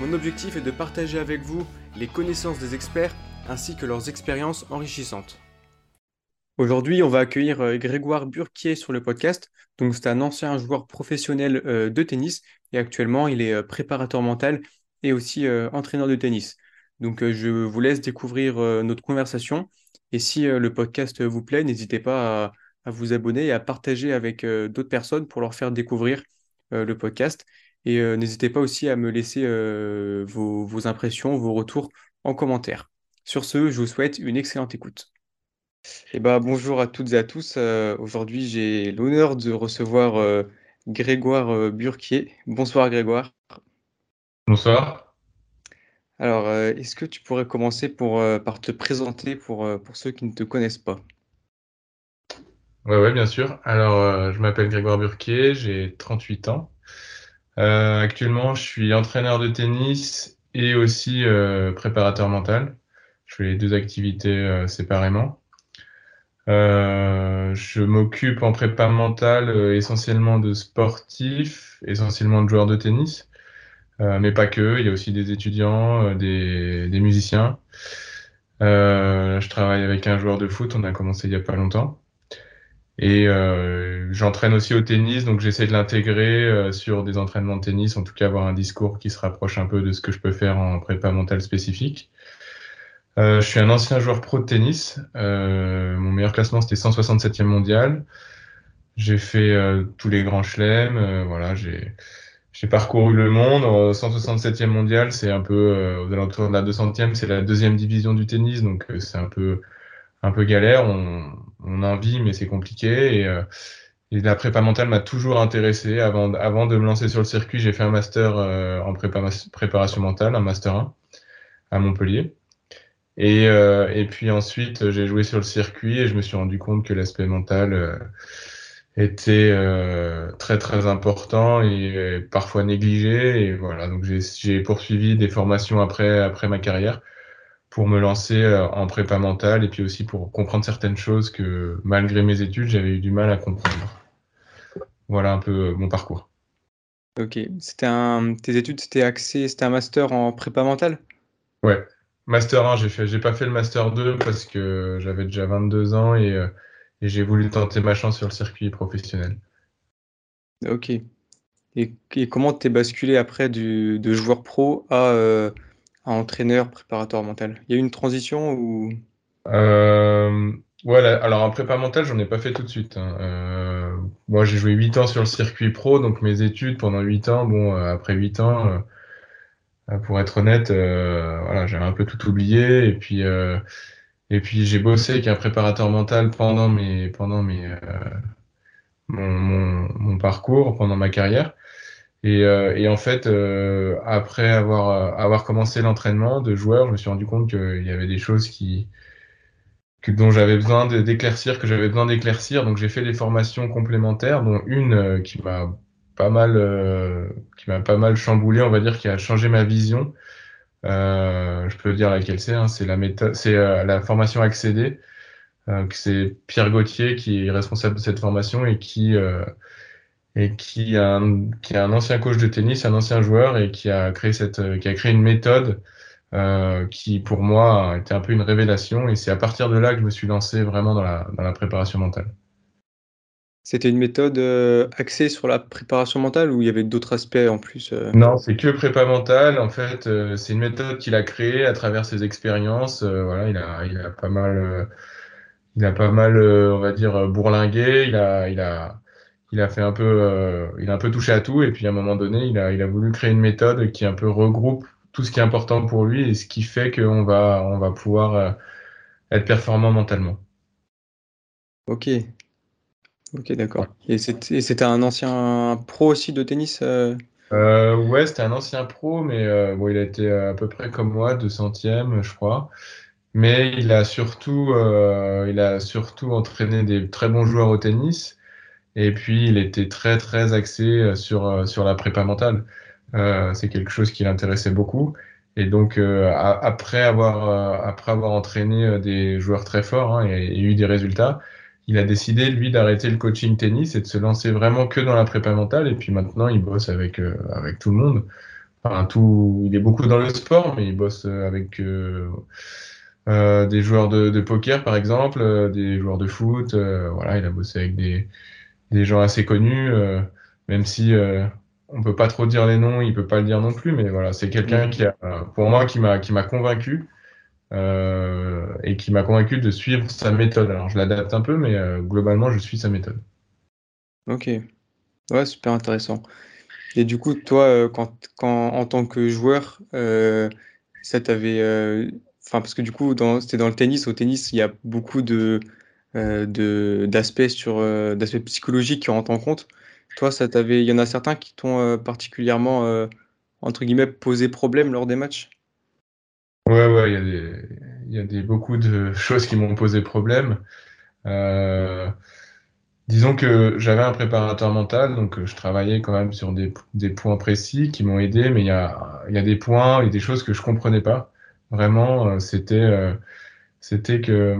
Mon objectif est de partager avec vous les connaissances des experts ainsi que leurs expériences enrichissantes. Aujourd'hui, on va accueillir euh, Grégoire Burquier sur le podcast. Donc, c'est un ancien joueur professionnel euh, de tennis et actuellement, il est euh, préparateur mental et aussi entraîneur de tennis. Donc, je vous laisse découvrir notre conversation. Et si le podcast vous plaît, n'hésitez pas à, à, vous abonner et à partager avec d'autres personnes pour leur faire découvrir le podcast. Et n'hésitez pas aussi à me laisser vos, vos impressions, vos retours en commentaire. Sur ce, je vous souhaite une excellente écoute. Eh ben, bonjour à toutes et à tous. Euh, aujourd'hui, j'ai l'honneur de recevoir euh, Grégoire euh, Burquier. Bonsoir Grégoire. Bonsoir. Alors, est-ce que tu pourrais commencer pour, par te présenter pour, pour ceux qui ne te connaissent pas? Oui, ouais, bien sûr. Alors, je m'appelle Grégoire Burquier, j'ai 38 ans. Actuellement, je suis entraîneur de tennis et aussi préparateur mental. Je fais les deux activités séparément. Euh, je m'occupe en prépa mentale euh, essentiellement de sportifs, essentiellement de joueurs de tennis, euh, mais pas que. Il y a aussi des étudiants, des, des, musiciens. je travaille avec un joueur de foot, on a commencé il y a pas longtemps. Et j'entraîne aussi au tennis, donc j'essaie de l'intégrer sur des entraînements de tennis, en tout cas avoir un discours qui se rapproche un peu de ce que je peux faire en prépa mentale spécifique. Euh, je suis un ancien joueur pro de tennis. Euh, mon meilleur classement, c'était 167e mondial. J'ai fait euh, tous les grands chelems. voilà, j'ai j'ai parcouru le monde. 167e mondial, c'est un peu aux alentours de la 200e, c'est la deuxième division du tennis, donc c'est un peu un peu galère. On, on a envie, mais c'est compliqué. Et, et la prépa mentale m'a toujours intéressé. Avant, avant de me lancer sur le circuit, j'ai fait un master en prépa, préparation mentale, un master 1 à Montpellier. Et, euh, et puis ensuite, j'ai joué sur le circuit et je me suis rendu compte que l'aspect mental euh, était euh, très très important et parfois négligé. Et voilà, donc j'ai poursuivi des formations après, après ma carrière pour me lancer en prépa mentale et puis aussi pour comprendre certaines choses que malgré mes études, j'avais eu du mal à comprendre. Voilà un peu mon parcours. Ok, c'était un, tes études, c'était axé, c'était un master en prépa mentale? Ouais, Master 1, j'ai fait, j'ai pas fait le Master 2 parce que j'avais déjà 22 ans euh, et, j'ai voulu tenter ma chance sur le circuit professionnel. Ok. Et, comment t'es basculé après du, de joueur pro à, euh, entraîneur, préparateur mental Il y a eu une transition ou? Euh, Ouais, alors en prépa mental, j'en ai pas fait tout de suite. Hein. moi, j'ai joué 8 ans sur le circuit pro, donc mes études pendant 8 ans, bon, après 8 ans euh, pour être honnête, euh, voilà, j'avais un peu tout oublié et puis euh, et puis j'ai bossé avec un préparateur mental pendant mes pendant mes mon, parcours, pendant ma carrière. Et, et en fait, après avoir avoir commencé l'entraînement de joueur, je me suis rendu compte qu'il y avait des choses qui que, dont j'avais besoin d'éclaircir, que j'avais besoin d'éclaircir. Donc j'ai fait des formations complémentaires, dont une qui m'a pas mal, euh, qui m'a pas mal chamboulé, on va dire, qui a changé ma vision. Euh, je peux dire laquelle c'est. Hein, c'est la méthode, c'est euh, la formation accédée. c'est Pierre Gauthier qui est responsable de cette formation et qui et qui a un, qui a un ancien coach de tennis, un ancien joueur et qui a créé cette, qui a créé une méthode qui pour moi a été un peu une révélation et c'est à partir de là que je me suis lancé vraiment dans la, dans la préparation mentale. C'était une méthode euh, axée sur la préparation mentale ou il y avait d'autres aspects en plus euh? Non, c'est que prépa mentale. En fait, euh, c'est une méthode qu'il a créée à travers ses expériences. voilà, il a, il a pas mal, il a pas mal, on va dire, bourlingué. Il a, il a, il a fait un peu, il a un peu touché à tout. Et puis à un moment donné, il a, il a voulu créer une méthode qui un peu regroupe tout ce qui est important pour lui et ce qui fait qu'on va, on va pouvoir être performant mentalement. Ok, Ok, d'accord. Et c'était un ancien pro aussi de tennis euh? Euh, Ouais, c'était un ancien pro, mais euh, bon, il a été à peu près comme moi, 200e, je crois. Mais il a surtout, euh, il a surtout entraîné des très bons joueurs au tennis. Et puis, il était très, très axé sur, sur la prépa mentale. c'est quelque chose qui l'intéressait beaucoup. Et donc, après, avoir, après avoir entraîné des joueurs très forts hein, et, eu des résultats, il a décidé, lui, d'arrêter le coaching tennis et de se lancer vraiment que dans la prépa mentale. Et puis maintenant, il bosse avec, euh, avec tout le monde. Enfin, tout, il est beaucoup dans le sport, mais il bosse euh, avec euh, euh, des joueurs de, de, poker, par exemple, euh, des joueurs de foot. voilà, il a bossé avec des, des gens assez connus, même si on peut pas trop dire les noms, il peut pas le dire non plus. Mais voilà, c'est quelqu'un mmh. qui a, pour moi, qui m'a, qui m'a convaincu euh, et qui m'a convaincu de suivre sa méthode. Alors je l'adapte un peu, mais euh, globalement, je suis sa méthode. Ok, ouais, super intéressant. Et du coup, toi, euh, quand, quand en tant que joueur, ça t'avait. Enfin, parce que du coup, c'était dans le tennis. Au tennis, il y a beaucoup de d'aspects sur d'aspects psychologiques qui rentrent en compte. Toi, ça t'avait. Il y en a certains qui t'ont particulièrement entre guillemets posé problème lors des matchs? Ouais, ouais, il y a des, y a des, beaucoup de choses qui m'ont posé problème. Euh, disons que j'avais un préparateur mental, donc je travaillais quand même sur des, points précis qui m'ont aidé, mais il y a, y a des points et des choses que je comprenais pas. Vraiment, euh, c'était, euh, c'était que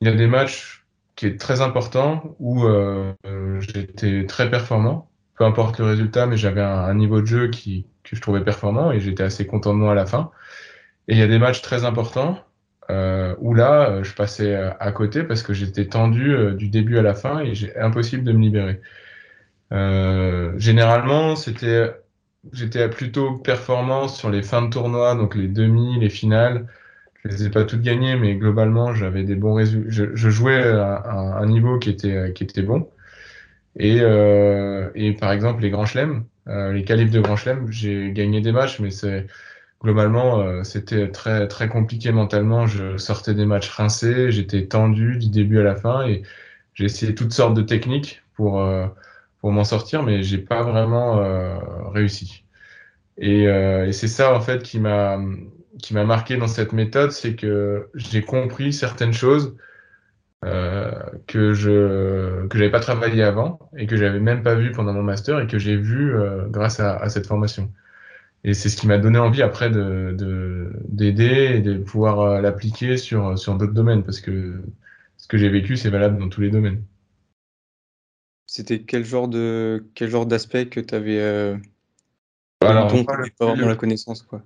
il y a des matchs qui est très important où euh, j'étais très performant, peu importe le résultat, mais j'avais un, niveau de jeu qui, que je trouvais performant et j'étais assez content de moi à la fin. Et il y a des matchs très importants euh, où là, euh, je passais euh, à côté parce que j'étais tendu euh, du début à la fin et j'ai impossible de me libérer. Euh, généralement, c'était, j'étais plutôt performant sur les fins de tournoi, donc les demi, les finales. Je les ai pas toutes gagnées, mais globalement, j'avais des bons résultats. Je, je, jouais à un, niveau qui était qui était bon. Et, et par exemple, les grands chelems, les qualifs de grands chelems, j'ai gagné des matchs, mais c'est globalement, euh, c'était très, très compliqué mentalement. Je sortais des matchs rincés, j'étais tendu du début à la fin et j'ai essayé toutes sortes de techniques pour, euh, pour m'en sortir, mais j'ai pas vraiment euh, réussi. Et, et c'est ça, en fait, qui m'a, qui m'a marqué dans cette méthode, c'est que j'ai compris certaines choses euh, que je que j'avais pas travaillé avant et que j'avais même pas vu pendant mon master et que j'ai vu euh, grâce à, à, cette formation. Et c'est ce qui m'a donné envie après de d'aider et de pouvoir euh, l'appliquer sur, sur d'autres domaines parce que ce que j'ai vécu, c'est valable dans tous les domaines. C'était quel genre de quel genre d'aspect que tu avais euh, Alors, dont pas vraiment la connaissance quoi?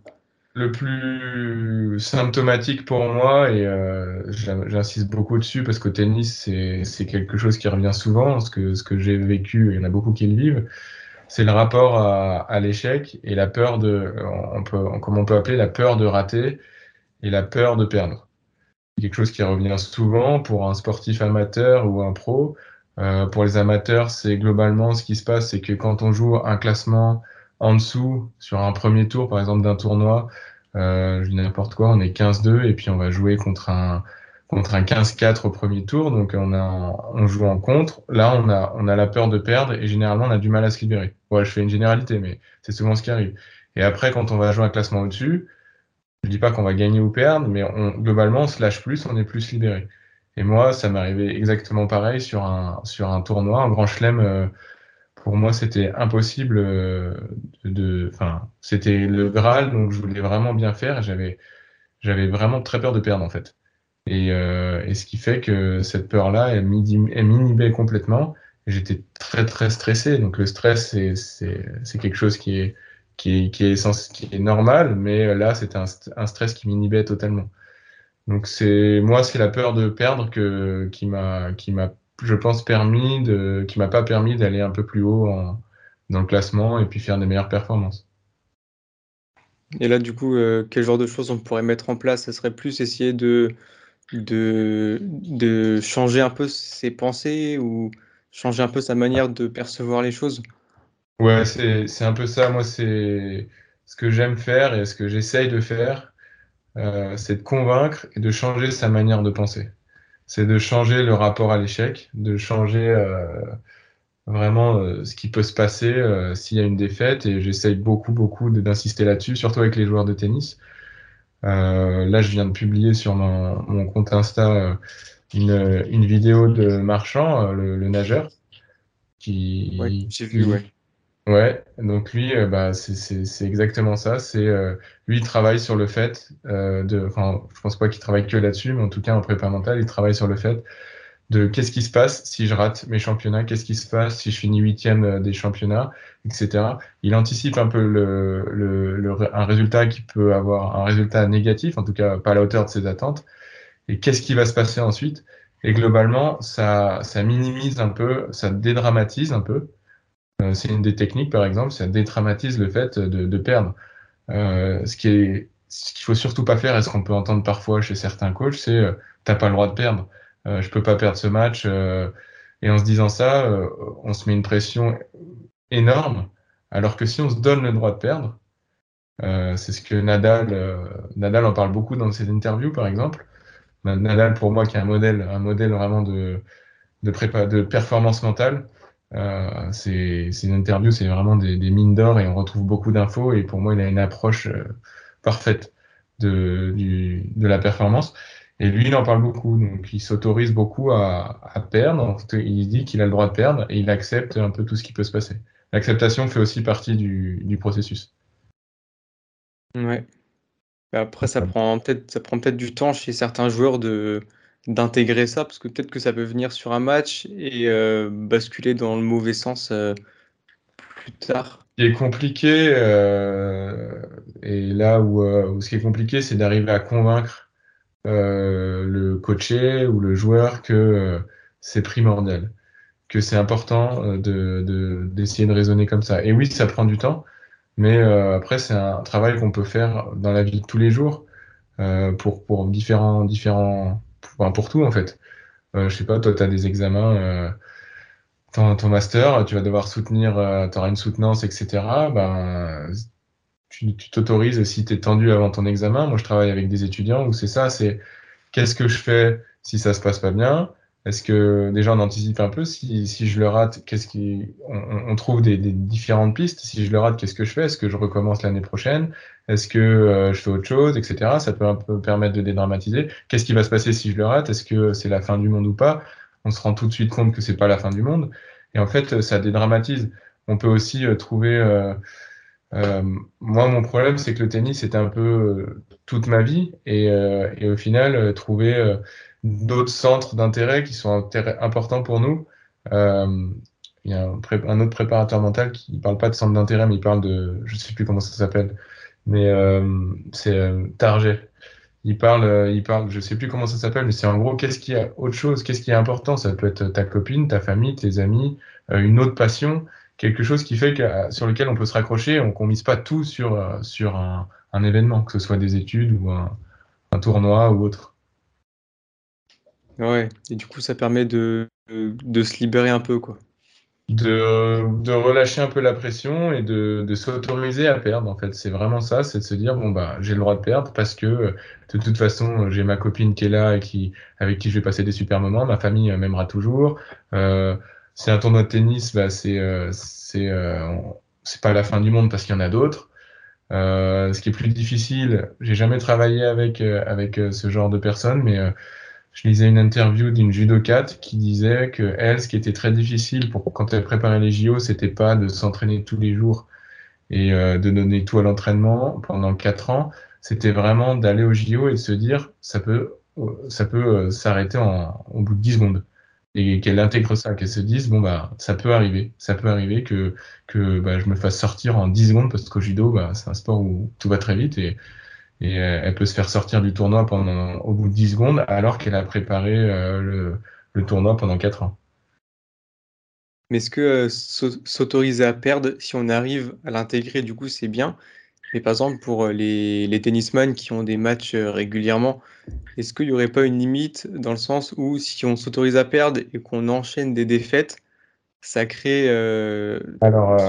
Le plus symptomatique pour moi et euh, j'insiste beaucoup dessus parce qu'au tennis c'est quelque chose qui revient souvent, ce que ce que j'ai vécu, il y en a beaucoup qui le vivent c'est le rapport à, l'échec et la peur de, on peut, comme on peut appeler la peur de rater et la peur de perdre. Quelque chose qui revient souvent pour un sportif amateur ou un pro. Euh, pour les amateurs, c'est globalement ce qui se passe, c'est que quand on joue un classement en dessous sur un premier tour, par exemple d'un tournoi, euh, je n'importe quoi, on est 15-2 et puis on va jouer contre un, contre un 15-4 au premier tour, donc on, a, on joue en contre. Là, on a, on a la peur de perdre et généralement, on a du mal à se libérer. Ouais, je fais une généralité, mais c'est souvent ce qui arrive. Et après, quand on va jouer un classement au-dessus, je dis pas qu'on va gagner ou perdre, mais on, globalement, on se lâche plus, on est plus libéré. Et moi, ça m'est arrivé exactement pareil sur un, sur un tournoi, un grand chelem. Euh, pour moi, c'était impossible euh, de, enfin, c'était le Graal, donc je voulais vraiment bien faire. J'avais, j'avais vraiment très peur de perdre en fait. Et, euh, ce qui fait que cette peur-là, elle m'inhibait complètement. J'étais très très stressé. Donc le stress, c'est quelque chose qui est, qui est, qui est, sens, qui est normal, mais là, c'était un, un, stress qui m'inhibait totalement. Donc c'est moi, c'est la peur de perdre que, qui m'a, qui m'a, je pense, permis de, qui m'a pas permis d'aller un peu plus haut en, dans le classement et puis faire des meilleures performances. Et là, du coup, euh, quel genre de choses on pourrait mettre en place? Ça serait plus essayer de de, de changer un peu ses pensées ou changer un peu sa manière de percevoir les choses? Ouais, c'est un peu ça. Moi, c'est ce que j'aime faire et ce que j'essaye de faire, euh, c'est de convaincre et de changer sa manière de penser. C'est de changer le rapport à l'échec, de changer euh, vraiment ce qui peut se passer s'il y a une défaite et j'essaye beaucoup, beaucoup d'insister là-dessus, surtout avec les joueurs de tennis. là, je viens de publier sur mon, compte Insta une, une, vidéo de Marchand, le, nageur, qui, j'ai vu, ouais. Ouais, donc lui, euh, bah, c'est exactement ça. C'est euh, lui, il travaille sur le fait euh, de. Enfin, je pense pas qu'il travaille que là-dessus, mais en tout cas en prépa mental, il travaille sur le fait de qu'est-ce qui se passe si je rate mes championnats, qu'est-ce qui se passe si je finis huitième des championnats, etc. Il anticipe un peu le, le, un résultat qui peut avoir un résultat négatif, en tout cas pas à la hauteur de ses attentes. Et qu'est-ce qui va se passer ensuite? Et globalement, ça, ça minimise un peu, ça dédramatise un peu euh, c'est une des techniques, par exemple, ça dédramatise le fait de, perdre. Euh, ce qui est, qu'il faut surtout pas faire, et ce qu'on peut entendre parfois chez certains coachs, c'est euh, t'as pas le droit de perdre. Euh, je peux pas perdre ce match. et en se disant ça, on se met une pression énorme. Alors que si on se donne le droit de perdre, c'est ce que Nadal, Nadal en parle beaucoup dans ses interviews, par exemple. Nadal, pour moi, qui est un modèle, un modèle vraiment de, de, prépa, de performance mentale. Euh, c'est une interview, c'est vraiment des, des mines d'or et on retrouve beaucoup d'infos. Et pour moi, il a une approche euh, parfaite de, du, de la performance. Et lui, il en parle beaucoup, donc il s'autorise beaucoup à, à, perdre. Il dit qu'il a le droit de perdre et il accepte un peu tout ce qui peut se passer. L'acceptation fait aussi partie du, du processus. Ouais. Après, ça prend peut-être ça prend peut-être du temps chez certains joueurs de d'intégrer ça parce que peut-être que ça peut venir sur un match et euh, basculer dans le mauvais sens euh, plus tard. Ce qui est compliqué, euh, et là où, ce qui est compliqué, c'est d'arriver à convaincre le coaché ou le joueur que c'est primordial, que c'est important de, d'essayer de, raisonner comme ça. Et oui, ça prend du temps, mais après, c'est un travail qu'on peut faire dans la vie de tous les jours pour, pour différents, différents pour tout en fait. Euh, je sais pas, toi, tu as des examens, euh, ton, ton, master, tu vas devoir soutenir, euh, tu auras une soutenance, etc. Ben, tu t'autorises si tu es tendu avant ton examen. Moi, je travaille avec des étudiants où c'est ça, c'est qu'est-ce que je fais si ça se passe pas bien? Est-ce que déjà on anticipe un peu si, si je le rate, qu'est-ce qui on, on trouve des, différentes pistes. Si je le rate, qu'est-ce que je fais? Est-ce que je recommence l'année prochaine? Est-ce que euh, je fais autre chose, etc. Ça peut un peu permettre de dédramatiser. Qu'est-ce qui va se passer si je le rate? Est-ce que c'est la fin du monde ou pas? On se rend tout de suite compte que c'est pas la fin du monde. Et en fait, ça dédramatise. On peut aussi euh, trouver. Euh, euh, moi, mon problème, c'est que le tennis, c'était un peu toute ma vie, et, et au final, trouver d'autres centres d'intérêt qui sont importants pour nous. Euh, il y a un, autre préparateur mental qui ne parle pas de centre d'intérêt, mais il parle de, je ne sais plus comment ça s'appelle, mais euh, c'est euh, Target. Il parle, euh, il parle, je sais plus comment ça s'appelle, mais c'est en gros qu'est-ce qui a autre chose, qu'est-ce qui est important? Ça peut être ta copine, ta famille, tes amis, euh, une autre passion, quelque chose qui fait que sur lequel on peut se raccrocher, on ne mise pas tout sur sur un, un, événement, que ce soit des études ou un, un tournoi ou autre. Ouais, et du coup, ça permet de, de, se libérer un peu, quoi. De, de relâcher un peu la pression et de, de s'autoriser à perdre, en fait. C'est vraiment ça, c'est de se dire, bon, bah, j'ai le droit de perdre parce que, de toute façon, j'ai ma copine qui est là et qui, avec qui je vais passer des super moments, ma famille m'aimera toujours. Euh, c'est un tournoi de tennis, bah, c'est, euh, euh, c'est pas la fin du monde parce qu'il y en a d'autres. Euh, ce qui est plus difficile, j'ai jamais travaillé avec, avec ce genre de personnes, mais je lisais une interview d'une judokate qui disait que elle, ce qui était très difficile pour quand elle préparait les JO, c'était pas de s'entraîner tous les jours et de donner tout à l'entraînement pendant quatre ans, c'était vraiment d'aller au JO et de se dire ça peut ça peut s'arrêter au bout de 10 secondes et qu'elle intègre ça, qu'elle se dise bon bah ça peut arriver, ça peut arriver que que bah, je me fasse sortir en 10 secondes parce qu'au judo bah, c'est un sport où tout va très vite et et euh, elle peut se faire sortir du tournoi pendant au bout de 10 secondes alors qu'elle a préparé euh, le, le, tournoi pendant 4 ans. Mais est-ce que euh, s'autoriser à perdre, si on arrive à l'intégrer, du coup, c'est bien. Mais par exemple, pour les, les tennisman qui ont des matchs régulièrement, est-ce qu'il n'y aurait pas une limite dans le sens où si on s'autorise à perdre et qu'on enchaîne des défaites, ça crée euh, alors,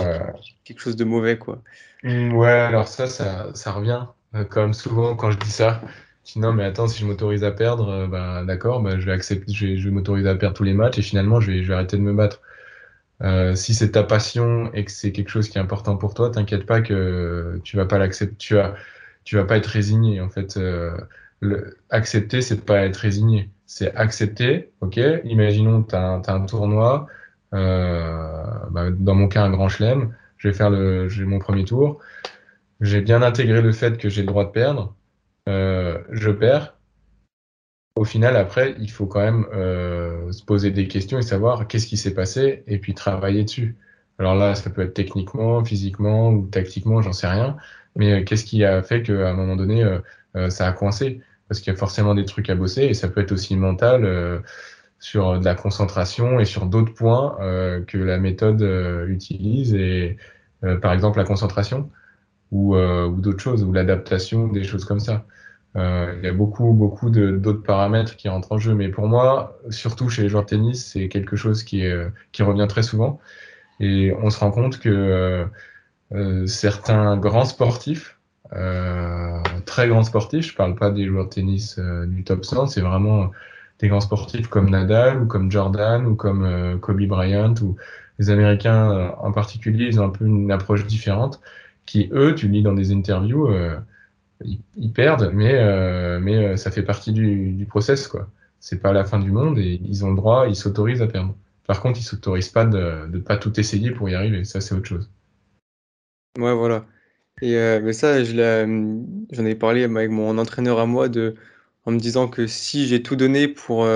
quelque chose de mauvais, quoi? Mmh, ouais, alors ça, ça, ça revient euh, comme souvent quand je dis ça, je dis non mais attends si je m'autorise à perdre, euh, bah, d'accord, bah, je vais accepter, je vais, m'autoriser à perdre tous les matchs et finalement je vais, je vais arrêter de me battre. Si c'est ta passion et que c'est quelque chose qui est important pour toi, t'inquiète pas que tu vas pas l'accepter, tu vas, pas être résigné. En fait, le, accepter, c'est pas être résigné, c'est accepter. Ok, imaginons tu as, un tournoi, bah, dans mon cas un grand chelem, je vais faire mon premier tour. J'ai bien intégré le fait que j'ai le droit de perdre. je perds au final, après, il faut quand même euh, se poser des questions et savoir qu'est-ce qui s'est passé et puis travailler dessus. Alors là, ça peut être techniquement, physiquement ou tactiquement, j'en sais rien. Mais euh, qu'est-ce qui a fait qu'à un moment donné, euh, ça a coincé? Parce qu'il y a forcément des trucs à bosser et ça peut être aussi mental sur de la concentration et sur d'autres points que la méthode utilise et par exemple la concentration ou, ou d'autres choses ou l'adaptation, des choses comme ça. Euh, il y a beaucoup, beaucoup d'autres paramètres qui rentrent en jeu. Mais pour moi, surtout chez les joueurs de tennis, c'est quelque chose qui, est, qui revient très souvent. Et on se rend compte que euh, euh certains grands sportifs, euh, très grands sportifs, je parle pas des joueurs de tennis euh, du top 100, c'est vraiment des grands sportifs comme Nadal ou comme Jordan ou comme Kobe Bryant ou les Américains en particulier, ils ont un peu une approche différente qui, eux, tu lis dans des interviews, ils, perdent, mais, euh, mais euh, ça fait partie du, process, quoi. C'est pas la fin du monde et ils ont le droit, ils s'autorisent à perdre. Par contre, ils s'autorisent pas de ne pas tout essayer pour y arriver. Ça, c'est autre chose. Ouais, voilà. Et euh, mais ça, j'en ai parlé avec mon entraîneur à moi de, en me disant que si j'ai tout donné pour,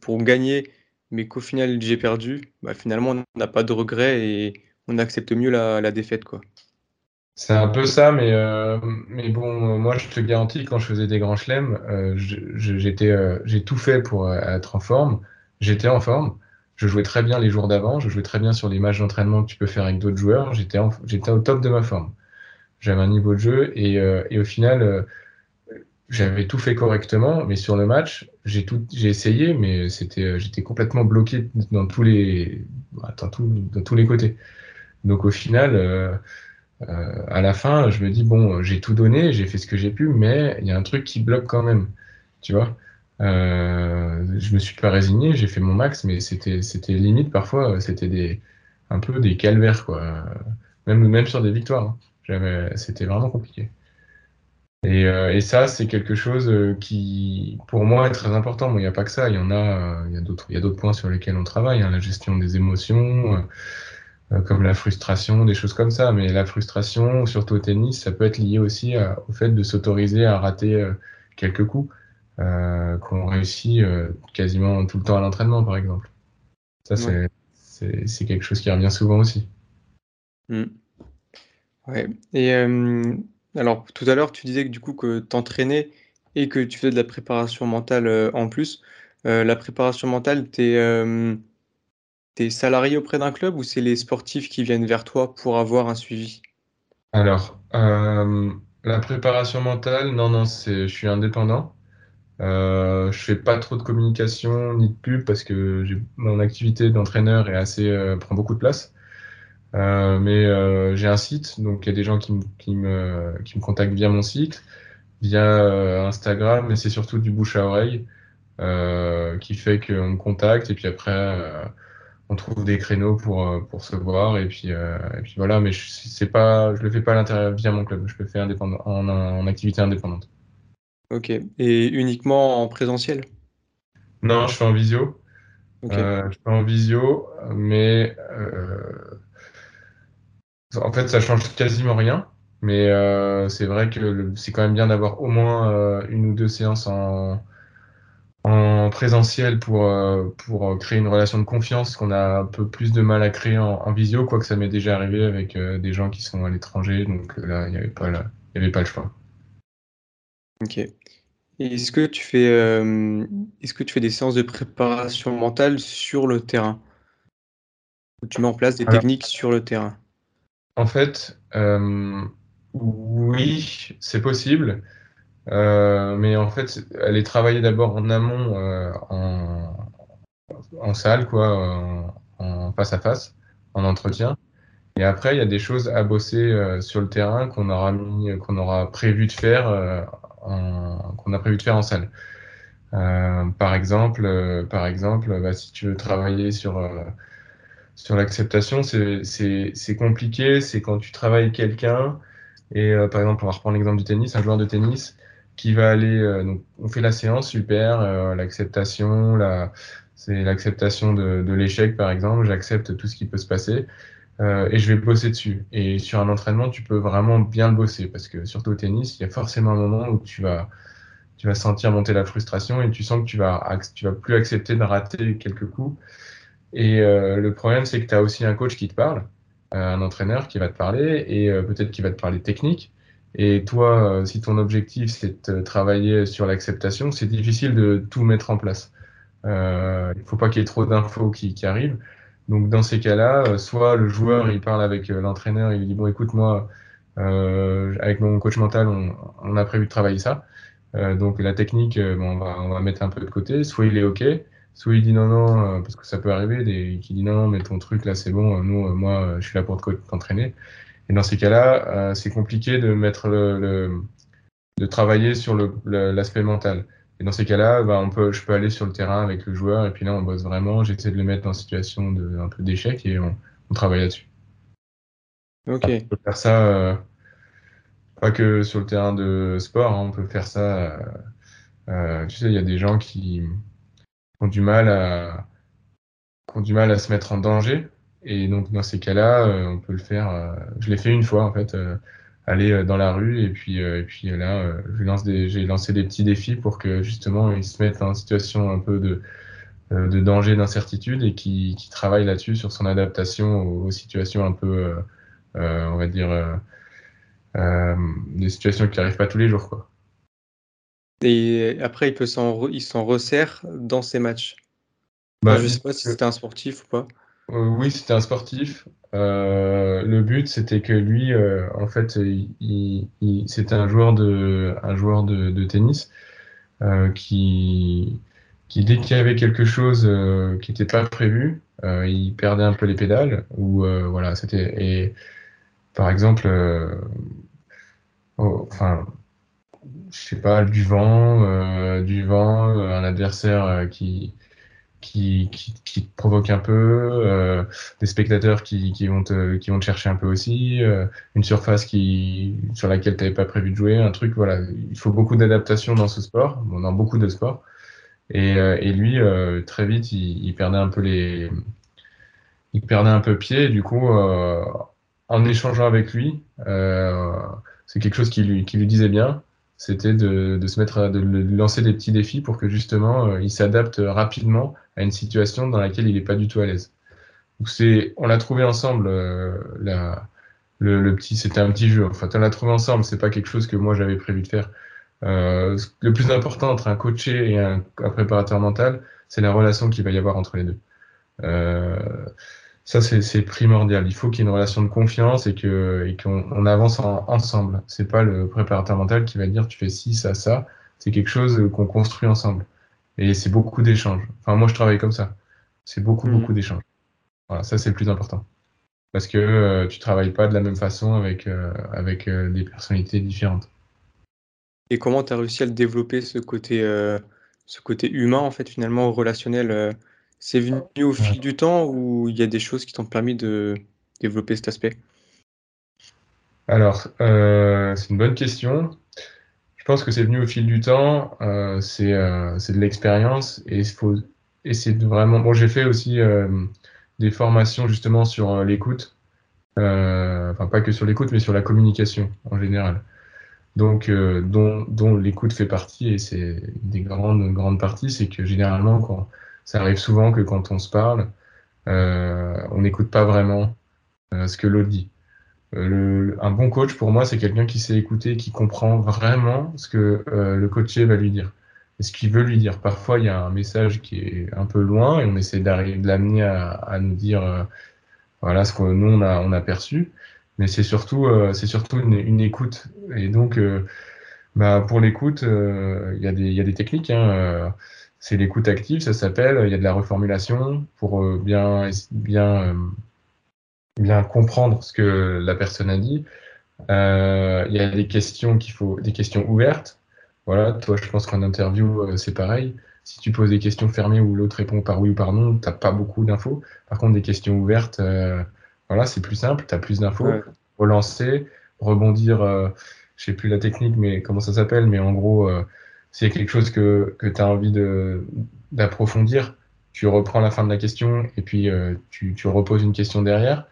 pour gagner, mais qu'au final j'ai perdu, bah, finalement on n'a pas de regret et on accepte mieux la, la défaite, quoi. C'est un peu ça, mais, euh, mais bon, moi je te garantis, quand je faisais des grands chelems, euh, euh, j'ai tout fait pour être en forme. J'étais en forme. Je jouais très bien les jours d'avant. Je jouais très bien sur les matchs d'entraînement que tu peux faire avec d'autres joueurs. J'étais, j'étais au top de ma forme. J'avais un niveau de jeu et, et au final, j'avais tout fait correctement. Mais sur le match, j'ai tout, j'ai essayé, mais c'était, j'étais complètement bloqué dans tous les, dans, tout, dans tous les côtés. Donc au final euh, à la fin, je me dis, bon, j'ai tout donné, j'ai fait ce que j'ai pu, mais il y a un truc qui bloque quand même. Tu vois euh, Je me suis pas résigné, j'ai fait mon max, mais c'était limite parfois, c'était un peu des calvaires, quoi. Même, même sur des victoires. Hein. C'était vraiment compliqué. Et, euh, et ça, c'est quelque chose euh, qui, pour moi, est très important. Il n'y a pas que ça, il y en a, il y a d'autres, points sur lesquels on travaille, hein, la gestion des émotions, comme la frustration, des choses comme ça. Mais la frustration, surtout au tennis, ça peut être lié aussi au fait de s'autoriser à rater euh, quelques coups euh, qu'on réussit quasiment tout le temps à l'entraînement, par exemple. Ça, c'est quelque chose qui revient souvent aussi. Mmh. Ouais. Et alors, tout à l'heure, tu disais que du coup, que t'entraînais et que tu faisais de la préparation mentale en plus. la préparation mentale, tu es salarié auprès d'un club ou c'est les sportifs qui viennent vers toi pour avoir un suivi? Alors, euh, la préparation mentale, non, non, je suis indépendant. Euh, je fais pas trop de communication ni de pub parce que mon activité d'entraîneur est assez euh, prend beaucoup de place. Euh, mais j'ai un site, donc il y a des gens qui, qui, me, qui me contactent via mon site, via Instagram, mais c'est surtout du bouche à oreille qui fait qu'on me contacte et puis après on trouve des créneaux pour, euh, pour se voir et puis, euh, et puis voilà mais je c'est pas je le fais pas à l'intérieur via mon club je le fais indépendant en, en activité indépendante. Ok. Et uniquement en présentiel? Non je fais en visio. Euh, je fais en visio mais en fait ça change quasiment rien mais c'est vrai que c'est quand même bien d'avoir au moins une ou deux séances en en présentiel pour, euh, pour créer une relation de confiance qu'on a un peu plus de mal à créer en, visio, quoique ça m'est déjà arrivé avec euh, des gens qui sont à l'étranger, donc euh, là, il n'y avait, pas avait pas le choix. Ok. Est-ce que, tu fais, est-ce que tu fais des séances de préparation mentale sur le terrain? Tu mets en place des techniques sur le terrain? En fait, oui, c'est possible. Euh, mais en fait, elle est travaillée d'abord en amont, euh, en, en, salle, quoi, en, face à face, en entretien. Et après, il y a des choses à bosser euh, sur le terrain qu'on aura mis, qu'on aura prévu de faire, euh, qu'on a prévu de faire en salle. par exemple, par exemple, bah, si tu veux travailler sur sur l'acceptation, c'est compliqué. C'est quand tu travailles quelqu'un, et euh, par exemple, on va reprendre l'exemple du tennis, un joueur de tennis qui va aller, euh, donc on fait la séance, super, euh, l'acceptation, la, c'est l'acceptation de, de l'échec par exemple, j'accepte tout ce qui peut se passer et je vais bosser dessus. Et sur un entraînement, tu peux vraiment bien bosser parce que surtout au tennis, il y a forcément un moment où tu vas tu vas sentir monter la frustration et tu sens que tu vas tu vas plus accepter de rater quelques coups et euh, le problème, c'est que tu as aussi un coach qui te parle, euh, un entraîneur qui va te parler et euh, peut-être qui va te parler technique. Et toi, si ton objectif, c'est de travailler sur l'acceptation, c'est difficile de tout mettre en place. il ne faut pas qu'il y ait trop d'infos qui, qui, arrivent. Donc dans ces cas-là, soit le joueur, il parle avec l'entraîneur, il lui dit, bon, écoute, moi, avec mon coach mental, on, on, a prévu de travailler ça. donc la technique, bon, on, va, on va mettre un peu de côté. Soit il est OK, soit il dit non, non, euh, parce que ça peut arriver, des, qui dit non, non, mais ton truc là, c'est bon, nous, euh, moi, je suis là pour t'entraîner. Et dans ces cas-là, euh, c'est compliqué de mettre le, de travailler sur l'aspect mental. Et dans ces cas-là, bah, on peut, je peux aller sur le terrain avec le joueur et puis là, on bosse vraiment. J'essaie de le mettre en situation de un peu d'échec et on, travaille là-dessus. Ok. On peut faire ça, pas que sur le terrain de sport. Hein, on peut faire ça. tu sais, il y a des gens qui ont du mal à ont du mal à se mettre en danger. Et donc dans ces cas-là, euh, on peut le faire. Euh, je l'ai fait une fois en fait, euh, aller dans la rue et puis et puis là, je lance des, j'ai lancé des petits défis pour que justement ils se mettent en situation un peu de de danger, d'incertitude et qui, qui travaille là-dessus sur son adaptation aux, situations un peu, on va dire, des situations qui n'arrivent pas tous les jours quoi. Et après, il s'en, il s'en resserre dans ses matchs? Bah, je ne sais pas si c'était un sportif ou pas. Euh, oui, c'était un sportif. Euh, le but, c'était que lui, euh, en fait, c'était un joueur de, tennis qui, dès qu'il y avait quelque chose qui n'était pas prévu, il perdait un peu les pédales. Voilà, c'était. Par exemple, oh, enfin je sais pas, du vent, du vent, un adversaire qui, qui, qui, te provoque un peu, des spectateurs qui, qui, vont te, qui vont te chercher un peu aussi, une surface qui, sur laquelle tu n'avais pas prévu de jouer, un truc, voilà. Il faut beaucoup d'adaptation dans ce sport, dans beaucoup de sports. Et, et lui, très vite, il, perdait un peu les. Il perdait un peu pied, du coup, en échangeant avec lui, c'est quelque chose qui lui, qui lui disait bien c'était de, de, se mettre, de, lancer des petits défis pour que justement euh, il s'adapte rapidement à une situation dans laquelle il n'est pas du tout à l'aise. Donc c'est, on l'a trouvé ensemble. Euh, la, le, petit, c'était un petit jeu. Enfin, on l'a trouvé ensemble. C'est pas quelque chose que moi j'avais prévu de faire. Euh, le plus important entre un coaché et un, un préparateur mental, c'est la relation qu'il va y avoir entre les deux. Euh, ça, c'est primordial. Il faut qu'il y ait une relation de confiance et qu'on et qu'on avance en, ensemble. C'est pas le préparateur mental qui va dire tu fais ci, ça, ça. C'est quelque chose qu'on construit ensemble. Et c'est beaucoup d'échanges. Enfin, moi, je travaille comme ça. C'est beaucoup, beaucoup mmh. d'échanges. Voilà, ça, c'est le plus important. Parce que euh, tu travailles pas de la même façon avec, euh, avec euh, des personnalités différentes. Et comment tu as réussi à développer, ce côté, ce côté humain, en fait, finalement, relationnel c'est venu au fil du temps ou il y a des choses qui t'ont permis de développer cet aspect? Alors, euh, c'est une bonne question. Je pense que c'est venu au fil du temps. Euh, euh, c'est de l'expérience et il faut essayer de vraiment. Bon, j'ai fait aussi des formations justement sur l'écoute. enfin, pas que sur l'écoute, mais sur la communication en général. Donc, dont, dont l'écoute fait partie et c'est des grandes, grandes parties. C'est que généralement, quand ça arrive souvent que quand on se parle, euh, on n'écoute pas vraiment euh, ce que l'autre dit. Euh, un bon coach, pour moi, c'est quelqu'un qui sait écouter, qui comprend vraiment ce que le coaché va lui dire et ce qu'il veut lui dire. Parfois, il y a un message qui est un peu loin et on essaie de l'amener à, nous dire voilà ce que nous on a, perçu. Mais c'est surtout, c'est surtout une, écoute. Et donc, bah, pour l'écoute, il y, a des, y a des techniques. Hein, c'est l'écoute active, ça s'appelle. Il y a de la reformulation pour euh, bien, bien, euh, bien comprendre ce que la personne a dit. Euh, il y a des questions qu'il faut, des questions ouvertes. Voilà, toi, je pense qu'en interview, c'est pareil. si tu poses des questions fermées où l'autre répond par oui ou par non, tu n'as pas beaucoup d'infos. Par contre, des questions ouvertes, voilà, c'est plus simple, tu as plus d'infos. Relancer, rebondir, je sais plus la technique, mais comment ça s'appelle, mais en gros, a quelque chose que, que tu as envie d'approfondir, tu reprends la fin de la question et puis tu, tu reposes une question derrière.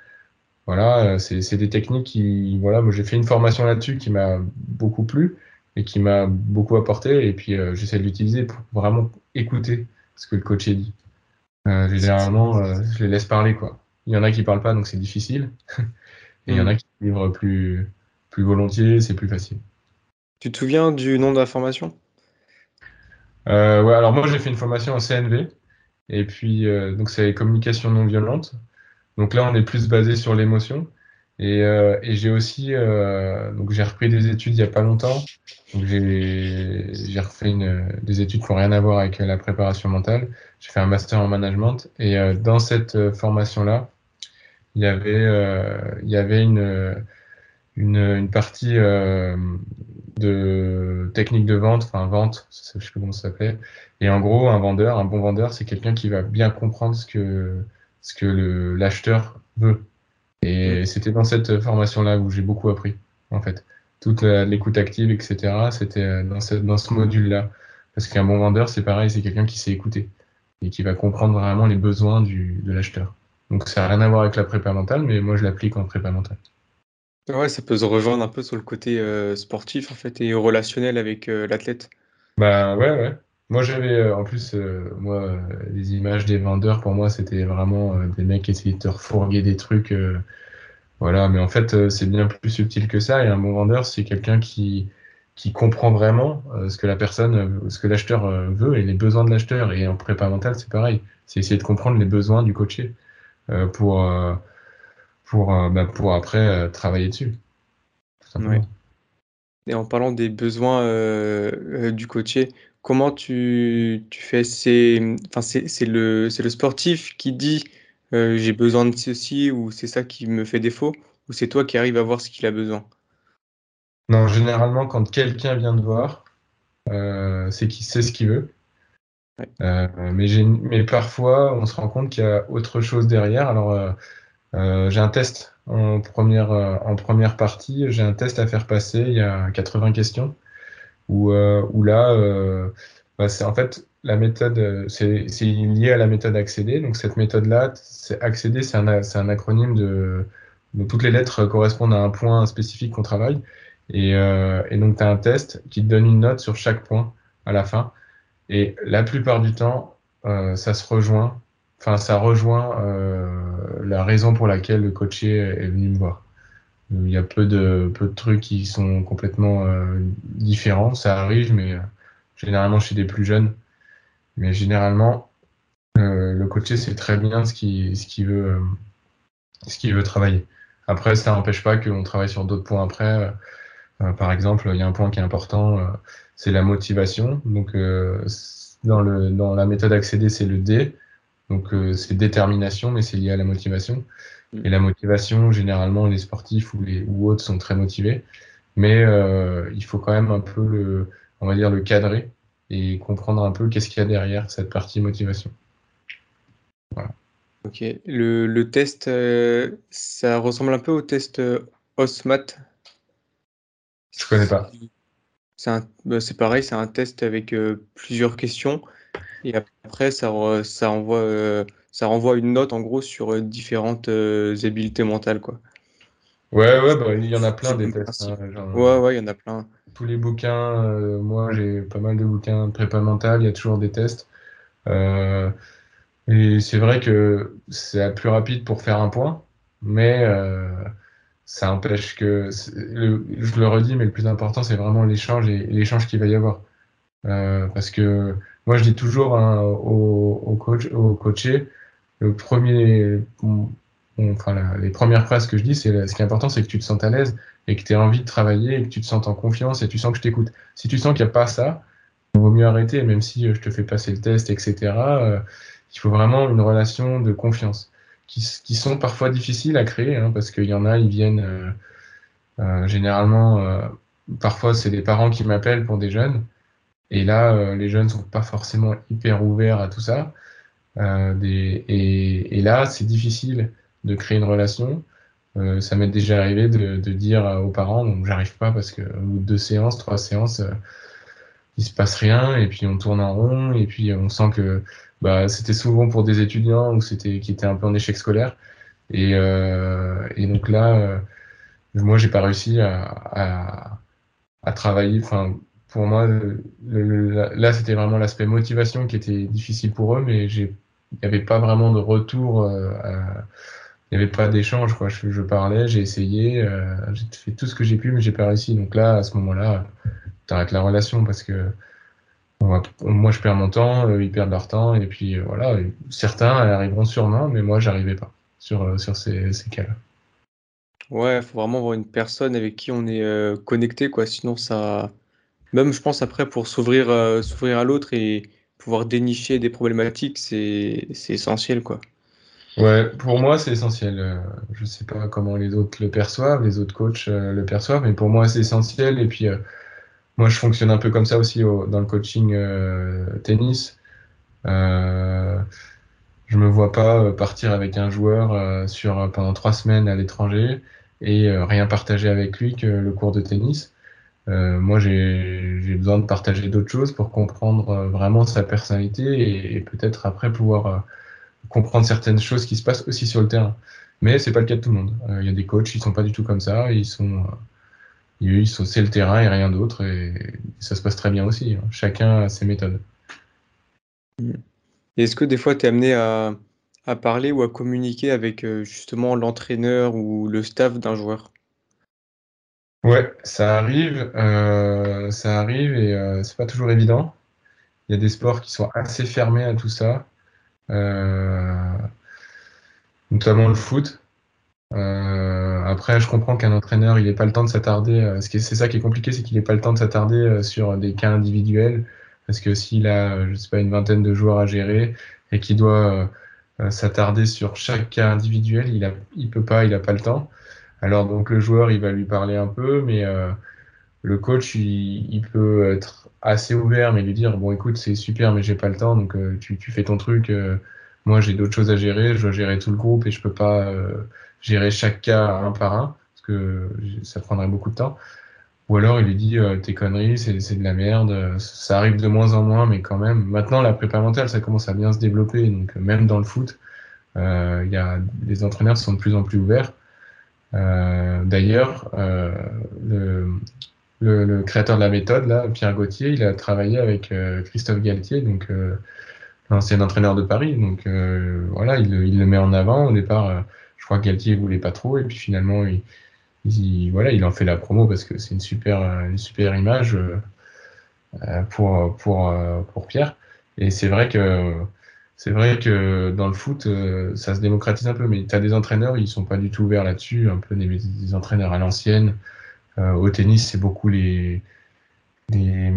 Voilà, euh, c'est des techniques qui, voilà, moi j'ai fait une formation là-dessus qui m'a beaucoup plu et qui m'a beaucoup apporté. Et puis euh, j'essaie de l'utiliser pour vraiment écouter ce que le coach dit. Euh, généralement, je les laisse parler quoi. Il y en a qui parlent pas, donc c'est difficile. et il y en a mm. qui livrent plus, plus volontiers, c'est plus facile. Tu te souviens du nom de la formation? Euh, Ouais, alors moi j'ai fait une formation en CNV. Et puis, donc c'est communication non violente. Donc là, on est plus basé sur l'émotion. Et, euh, et j'ai aussi, euh, donc j'ai repris des études il n'y a pas longtemps. Donc j'ai refait une, des études qui n'ont rien à voir avec la préparation mentale. J'ai fait un master en management. Et euh, dans cette formation-là, il y avait, il y avait une, une, une partie de technique de vente, enfin vente, je sais plus comment ça s'appelait. Et en gros, un vendeur, un bon vendeur, c'est quelqu'un qui va bien comprendre ce que ce que l'acheteur veut. Et c'était dans cette formation-là où j'ai beaucoup appris, en fait. Toute l'écoute active, etc., c'était dans ce, dans ce module-là. Parce qu'un bon vendeur, c'est pareil, c'est quelqu'un qui sait écouter et qui va comprendre vraiment les besoins du, de l'acheteur. Donc ça n'a rien à voir avec la prépa mentale, mais moi je l'applique en prépa mentale. Ouais, ça peut se rejoindre un peu sur le côté euh, sportif en fait et relationnel avec euh, l'athlète. Bah ouais, ouais. Moi, j'avais euh, en plus, moi, les images des vendeurs, pour moi, c'était vraiment des mecs qui essayaient de te refourguer des trucs. voilà, mais en fait, c'est bien plus subtil que ça. Et un bon vendeur, c'est quelqu'un qui, qui comprend vraiment ce que la personne, ce que l'acheteur veut et les besoins de l'acheteur. Et en prépa mental, c'est pareil. C'est essayer de comprendre les besoins du coaché pour, pour, bah, pour après travailler dessus. Et en parlant des besoins du coaché, comment tu, fais? C'est, le, le sportif qui dit euh, j'ai besoin de ceci ou c'est ça qui me fait défaut ou c'est toi qui arrives à voir ce qu'il a besoin? Non, généralement, quand quelqu'un vient te voir, euh, c'est qu'il sait ce qu'il veut. Euh, mais, mais parfois, on se rend compte qu'il y a autre chose derrière. Alors, j'ai un test en première, en première partie, j'ai un test à faire passer, il y a 80 questions où, euh, où là, euh, bah, c'est en fait la méthode, euh, c'est lié à la méthode accéder. Donc cette méthode-là, c'est accéder, c'est un, un, acronyme de, donc toutes les lettres correspondent à un point spécifique qu'on travaille. Et, et donc tu as un test qui te donne une note sur chaque point à la fin. Et la plupart du temps, ça se rejoint, enfin ça rejoint la raison pour laquelle le coaché est venu me voir. Il y a peu de, peu de trucs qui sont complètement euh, différents. Ça arrive, mais euh, généralement chez des plus jeunes. Mais généralement, euh, le coaché sait très bien ce qu'il ce qui veut, ce qu'il veut travailler. Après, ça n'empêche pas qu'on travaille sur d'autres points après. par exemple, il y a un point qui est important, c'est la motivation. Donc, dans, le, dans la méthode accéder, c'est le D. Donc, c'est détermination, mais c'est lié à la motivation. Et la motivation, généralement, les sportifs ou, les, ou autres sont très motivés. Mais euh, il faut quand même un peu le, on va dire, le cadrer et comprendre un peu qu'est-ce qu'il y a derrière cette partie motivation. Voilà. Ok. Le, le test, euh, ça ressemble un peu au test euh, OSMAT. Je connais pas. Bah, c'est pareil, c'est un test avec plusieurs questions. Et après, ça, ça envoie ça renvoie une note en gros sur euh, différentes euh, habiletés mentales quoi. Ouais, ouais, bah, il y en a plein des tests. Hein, ouais, ouais, il y en a plein. Tous les bouquins, euh, moi j'ai pas mal de bouquins de prépa mentale, il y a toujours des tests. et c'est vrai que c'est plus rapide pour faire un point, mais ça empêche que, je le redis, mais le plus important c'est vraiment l'échange et l'échange qu'il va y avoir. parce que moi je dis toujours hein, au, au, coach, au coaché, le premier, enfin, les premières phrases que je dis, c'est ce qui est important, c'est que tu te sentes à l'aise et que tu aies envie de travailler et que tu te sentes en confiance et tu sens que je t'écoute. Si tu sens qu'il n'y a pas ça, il vaut mieux arrêter, même si euh, je te fais passer le test, etc. Euh, il faut vraiment une relation de confiance qui, sont parfois difficiles à créer hein, parce qu'il y en a, ils viennent euh, généralement, parfois c'est des parents qui m'appellent pour des jeunes Et là, les jeunes sont pas forcément hyper ouverts à tout ça. Des, et, là, c'est difficile de créer une relation. ça m'est déjà arrivé de, dire aux parents, j'arrive pas parce que deux séances, trois séances, il se passe rien et puis on tourne en rond et puis on sent que bah, c'était souvent pour des étudiants ou c'était qui étaient un peu en échec scolaire et, euh, donc là euh, moi j'ai pas réussi à, travailler pour moi là c'était vraiment l'aspect motivation qui était difficile pour eux mais il n'y avait pas vraiment de retour euh, il n'y avait pas d'échange quoi je, parlais j'ai essayé euh, j'ai fait tout ce que j'ai pu mais j'ai pas réussi donc là à ce moment là t'arrêtes la relation parce que moi je perds mon temps, ils perdent leur temps, et puis euh, voilà, certains arriveront sûrement, mais moi j'arrivais pas sur, euh, sur ces, cas-là. Ouais, il faut vraiment avoir une personne avec qui on est euh, connecté, quoi. Sinon, ça. Même, je pense, après, pour s'ouvrir s'ouvrir à l'autre et pouvoir dénicher des problématiques, c'est essentiel, quoi. Ouais, pour moi, c'est essentiel. Je sais pas comment les autres le perçoivent, les autres coachs le perçoivent, mais pour moi, c'est essentiel. Et puis, moi, je fonctionne un peu comme ça aussi dans le coaching euh, tennis. Euh, je me vois pas euh, partir avec un joueur euh, sur pendant trois semaines à l'étranger et rien partager avec lui que le cours de tennis. Moi, j'ai besoin de partager d'autres choses pour comprendre vraiment sa personnalité et, peut-être après pouvoir comprendre certaines choses qui se passent aussi sur le terrain. Mais c'est pas le cas de tout le monde. Il y a des coachs qui sont pas du tout comme ça. Ils sont c'est le terrain et rien d'autre, et ça se passe très bien aussi. Hein. Chacun a ses méthodes. Est-ce que des fois, tu es amené à, parler ou à communiquer avec euh, justement l'entraîneur ou le staff d'un joueur? Ouais, ça arrive, euh, ça arrive et euh, c'est pas toujours évident. Il y a des sports qui sont assez fermés à tout ça, notamment le foot. Euh, après, je comprends qu'un entraîneur, il n'ait pas le temps de s'attarder. Euh, c'est ça qui est compliqué, c'est qu'il n'ait pas le temps de s'attarder euh, sur des cas individuels. Parce que s'il a, je sais pas, une vingtaine de joueurs à gérer et qu'il doit s'attarder sur chaque cas individuel, il a, il peut pas, il a pas le temps. Alors donc le joueur, il va lui parler un peu, mais le coach, il, peut être assez ouvert, mais lui dire bon, écoute, c'est super, mais j'ai pas le temps, donc tu, tu, fais ton truc. moi, j'ai d'autres choses à gérer, je dois gérer tout le groupe et je peux pas gérer chaque cas un par un, parce que ça prendrait beaucoup de temps. Ou alors il lui dit euh, tes conneries, c'est, de la merde. Ça arrive de moins en moins, mais quand même. Maintenant, la prépa mentale, ça commence à bien se développer. Donc même dans le foot, euh, il y a, les entraîneurs sont de plus en plus ouverts. Euh, d'ailleurs, euh, le, créateur de la méthode, là, Pierre Gauthier, il a travaillé avec euh, Christophe Galtier, donc l'ancien entraîneur de Paris. Donc voilà, il, il, le met en avant. Au départ, je crois que Galtier voulait pas trop et puis finalement il, voilà il en fait la promo parce que c'est une super une super image pour pour pour Pierre et c'est vrai que c'est vrai que dans le foot euh, ça se démocratise un peu mais tu as des entraîneurs ils sont pas du tout ouverts là-dessus un peu des, entraîneurs à l'ancienne euh, au tennis c'est beaucoup les les,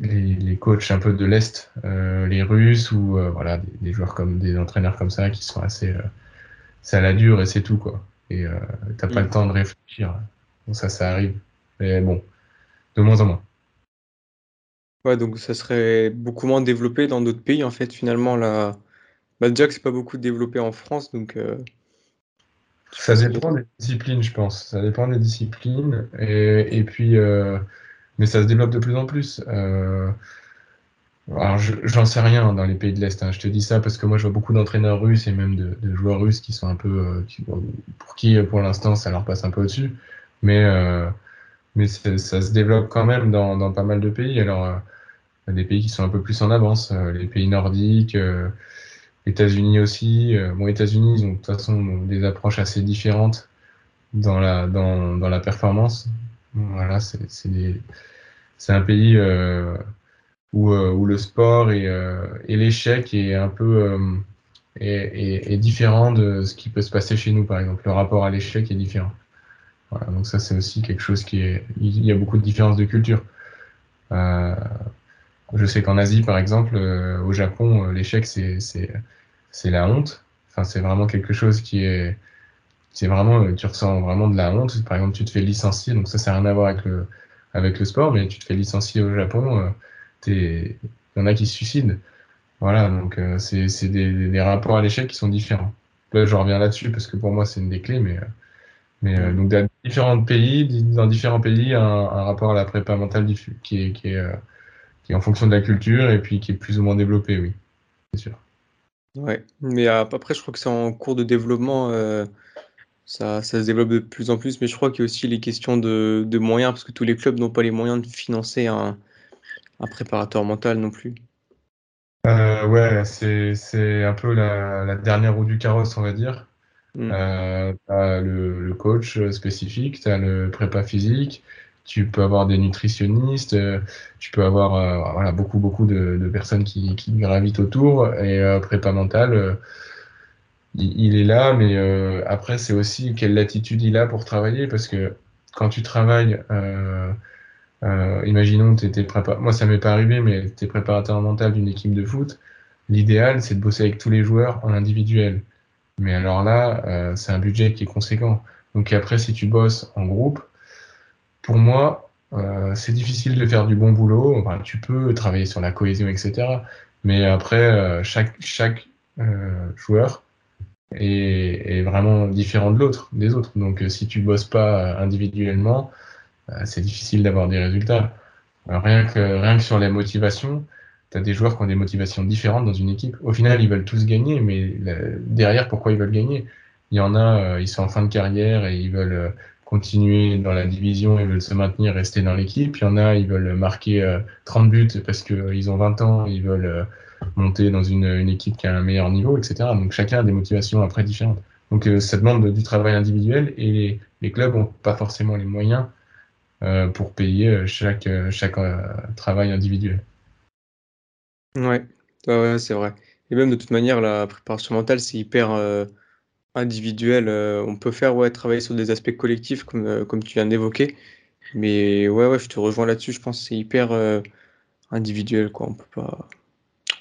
les, coachs un peu de l'est les russes ou voilà des, des, joueurs comme des entraîneurs comme ça qui sont assez ça la dure et c'est tout, quoi. Et euh, t'as pas le mm. temps de réfléchir. Donc ça, ça arrive. Mais bon, de moins en moins. Ouais, donc ça serait beaucoup moins développé dans d'autres pays, en fait, finalement. Là... Bah, déjà que c'est pas beaucoup développé en France, donc. Euh, ça dépend des disciplines, je pense. Ça dépend des disciplines. Et, et puis, euh, mais ça se développe de plus en plus. Euh, alors, j'en sais rien dans les pays de l'Est. Hein. Je te dis ça parce que moi, je vois beaucoup d'entraîneurs russes et même de, de, joueurs russes qui sont un peu, euh, pour qui, pour l'instant, ça leur passe un peu au-dessus. Mais, mais ça se développe quand même dans, pas mal de pays. Alors, euh, il y a des pays qui sont un peu plus en avance, euh, les pays nordiques, euh, États-Unis aussi. bon, États-Unis, ils ont de toute façon des approches assez différentes dans la, performance. Voilà, c'est un pays où, euh, où le sport et, euh, l'échec est un peu euh, est, différent de ce qui peut se passer chez nous, par exemple. Le rapport à l'échec est différent. Donc ça, c'est aussi quelque chose qui est... Il y a beaucoup de différences de culture. Euh, je sais qu'en Asie, par exemple, euh, au Japon, l'échec, c'est, c'est, c'est la honte. Enfin, c'est vraiment quelque chose qui est... C'est vraiment... Tu ressens vraiment de la honte. Par exemple, tu te fais licencier, donc ça, ça n'a rien à voir avec le, avec le sport, mais tu te fais licencier au Japon il y en a qui se suicident. Voilà, donc c'est des, rapports à l'échec qui sont différents. Là, je reviens là-dessus parce que pour moi, c'est une des clés, mais, mais donc dans différents pays, dans différents pays, un, un rapport à la prépa mentale qui est, qui est, qui est en fonction de la culture et puis qui est plus ou moins développé, oui, c'est sûr. Ouais, mais après, je crois que c'est en cours de développement, euh, ça, ça se développe de plus en plus, mais je crois qu'il y a aussi les questions de, de moyens, parce que tous les clubs n'ont pas les moyens de financer un, un préparateur mental non plus. Euh, ouais, c'est, c'est un peu la, la, dernière roue du carrosse, on va dire. Mm. Euh, as le, coach spécifique, tu as le prépa physique, tu peux avoir des nutritionnistes, euh, tu peux avoir euh, voilà, beaucoup, beaucoup de, personnes qui, gravitent autour. Et euh, prépa mental, il, est là, mais après, c'est aussi quelle latitude il a pour travailler, parce que quand tu travailles, imaginons, tu étais prépa... moi ça m'est pas arrivé, mais tu es préparateur mental d'une équipe de foot, l'idéal, c'est de bosser avec tous les joueurs en individuel. Mais alors là, c'est un budget qui est conséquent. Donc après, si tu bosses en groupe, pour moi, euh, c'est difficile de faire du bon boulot. Enfin, tu peux travailler sur la cohésion, etc. Mais après, euh, chaque, chaque euh, joueur est, est, vraiment différent de l'autre, des autres. Donc, si tu bosses pas individuellement, c'est difficile d'avoir des résultats. rien, que, rien que sur les motivations, tu des joueurs qui ont des motivations différentes dans une équipe. Au final, ils veulent tous gagner, mais derrière, pourquoi ils veulent gagner? Il y en a, ils sont en fin de carrière et ils veulent continuer dans la division, ils veulent se maintenir, rester dans l'équipe. Il y en a, ils veulent marquer 30 euh, buts parce qu'ils euh, ont 20 ans, ils veulent euh, monter dans une, équipe qui a un meilleur niveau, etc. Donc chacun a des motivations après différentes. Donc ça demande du travail individuel et les, clubs n'ont pas forcément les moyens euh, pour payer chaque, chaque travail individuel. Ouais, ouais c'est vrai. Et même de toute manière, la préparation mentale, c'est hyper individuel, euh, on peut faire ouais, travailler sur des aspects collectifs comme, euh, comme tu viens d'évoquer. Mais ouais, ouais, je te rejoins là-dessus. Je pense que c'est hyper euh, individuel. Quoi. On peut pas,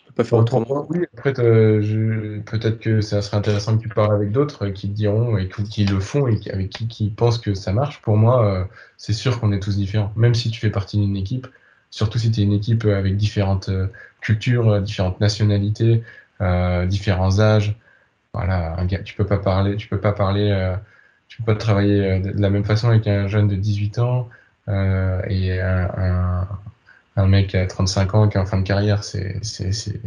peut pas faire autrement. Oui, après, peut-être que ça serait intéressant que tu parles avec d'autres qui te diront et qui le font et avec qui, qui pensent que ça marche. Pour moi, c'est sûr qu'on est tous différents. Même si tu fais partie d'une équipe, surtout si tu es une équipe avec différentes cultures, différentes nationalités, différents âges. Voilà, tu peux pas parler, tu peux pas parler, euh, tu peux pas travailler euh, de la même façon avec un jeune de 18 ans euh, et un, un, mec à 35 ans qui est en fin de carrière. C'est, c'est, c'est...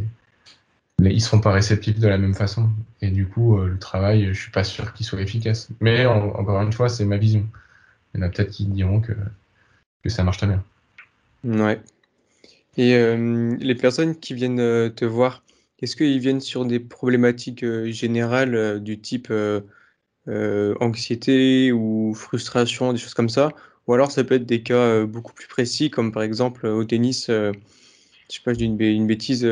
Ils seront pas réceptifs de la même façon. Et du coup, le travail, je suis pas sûr qu'il soit efficace. Mais encore une fois, c'est ma vision. Il y en a peut-être qui diront que, que ça marche très bien. Ouais. Et les personnes qui viennent te voir, est-ce qu'ils viennent sur des problématiques euh, générales euh, du type euh, anxiété ou frustration, des choses comme ça? Ou alors ça peut être des cas beaucoup plus précis, comme par exemple au tennis, je sais pas, je une, bêtise,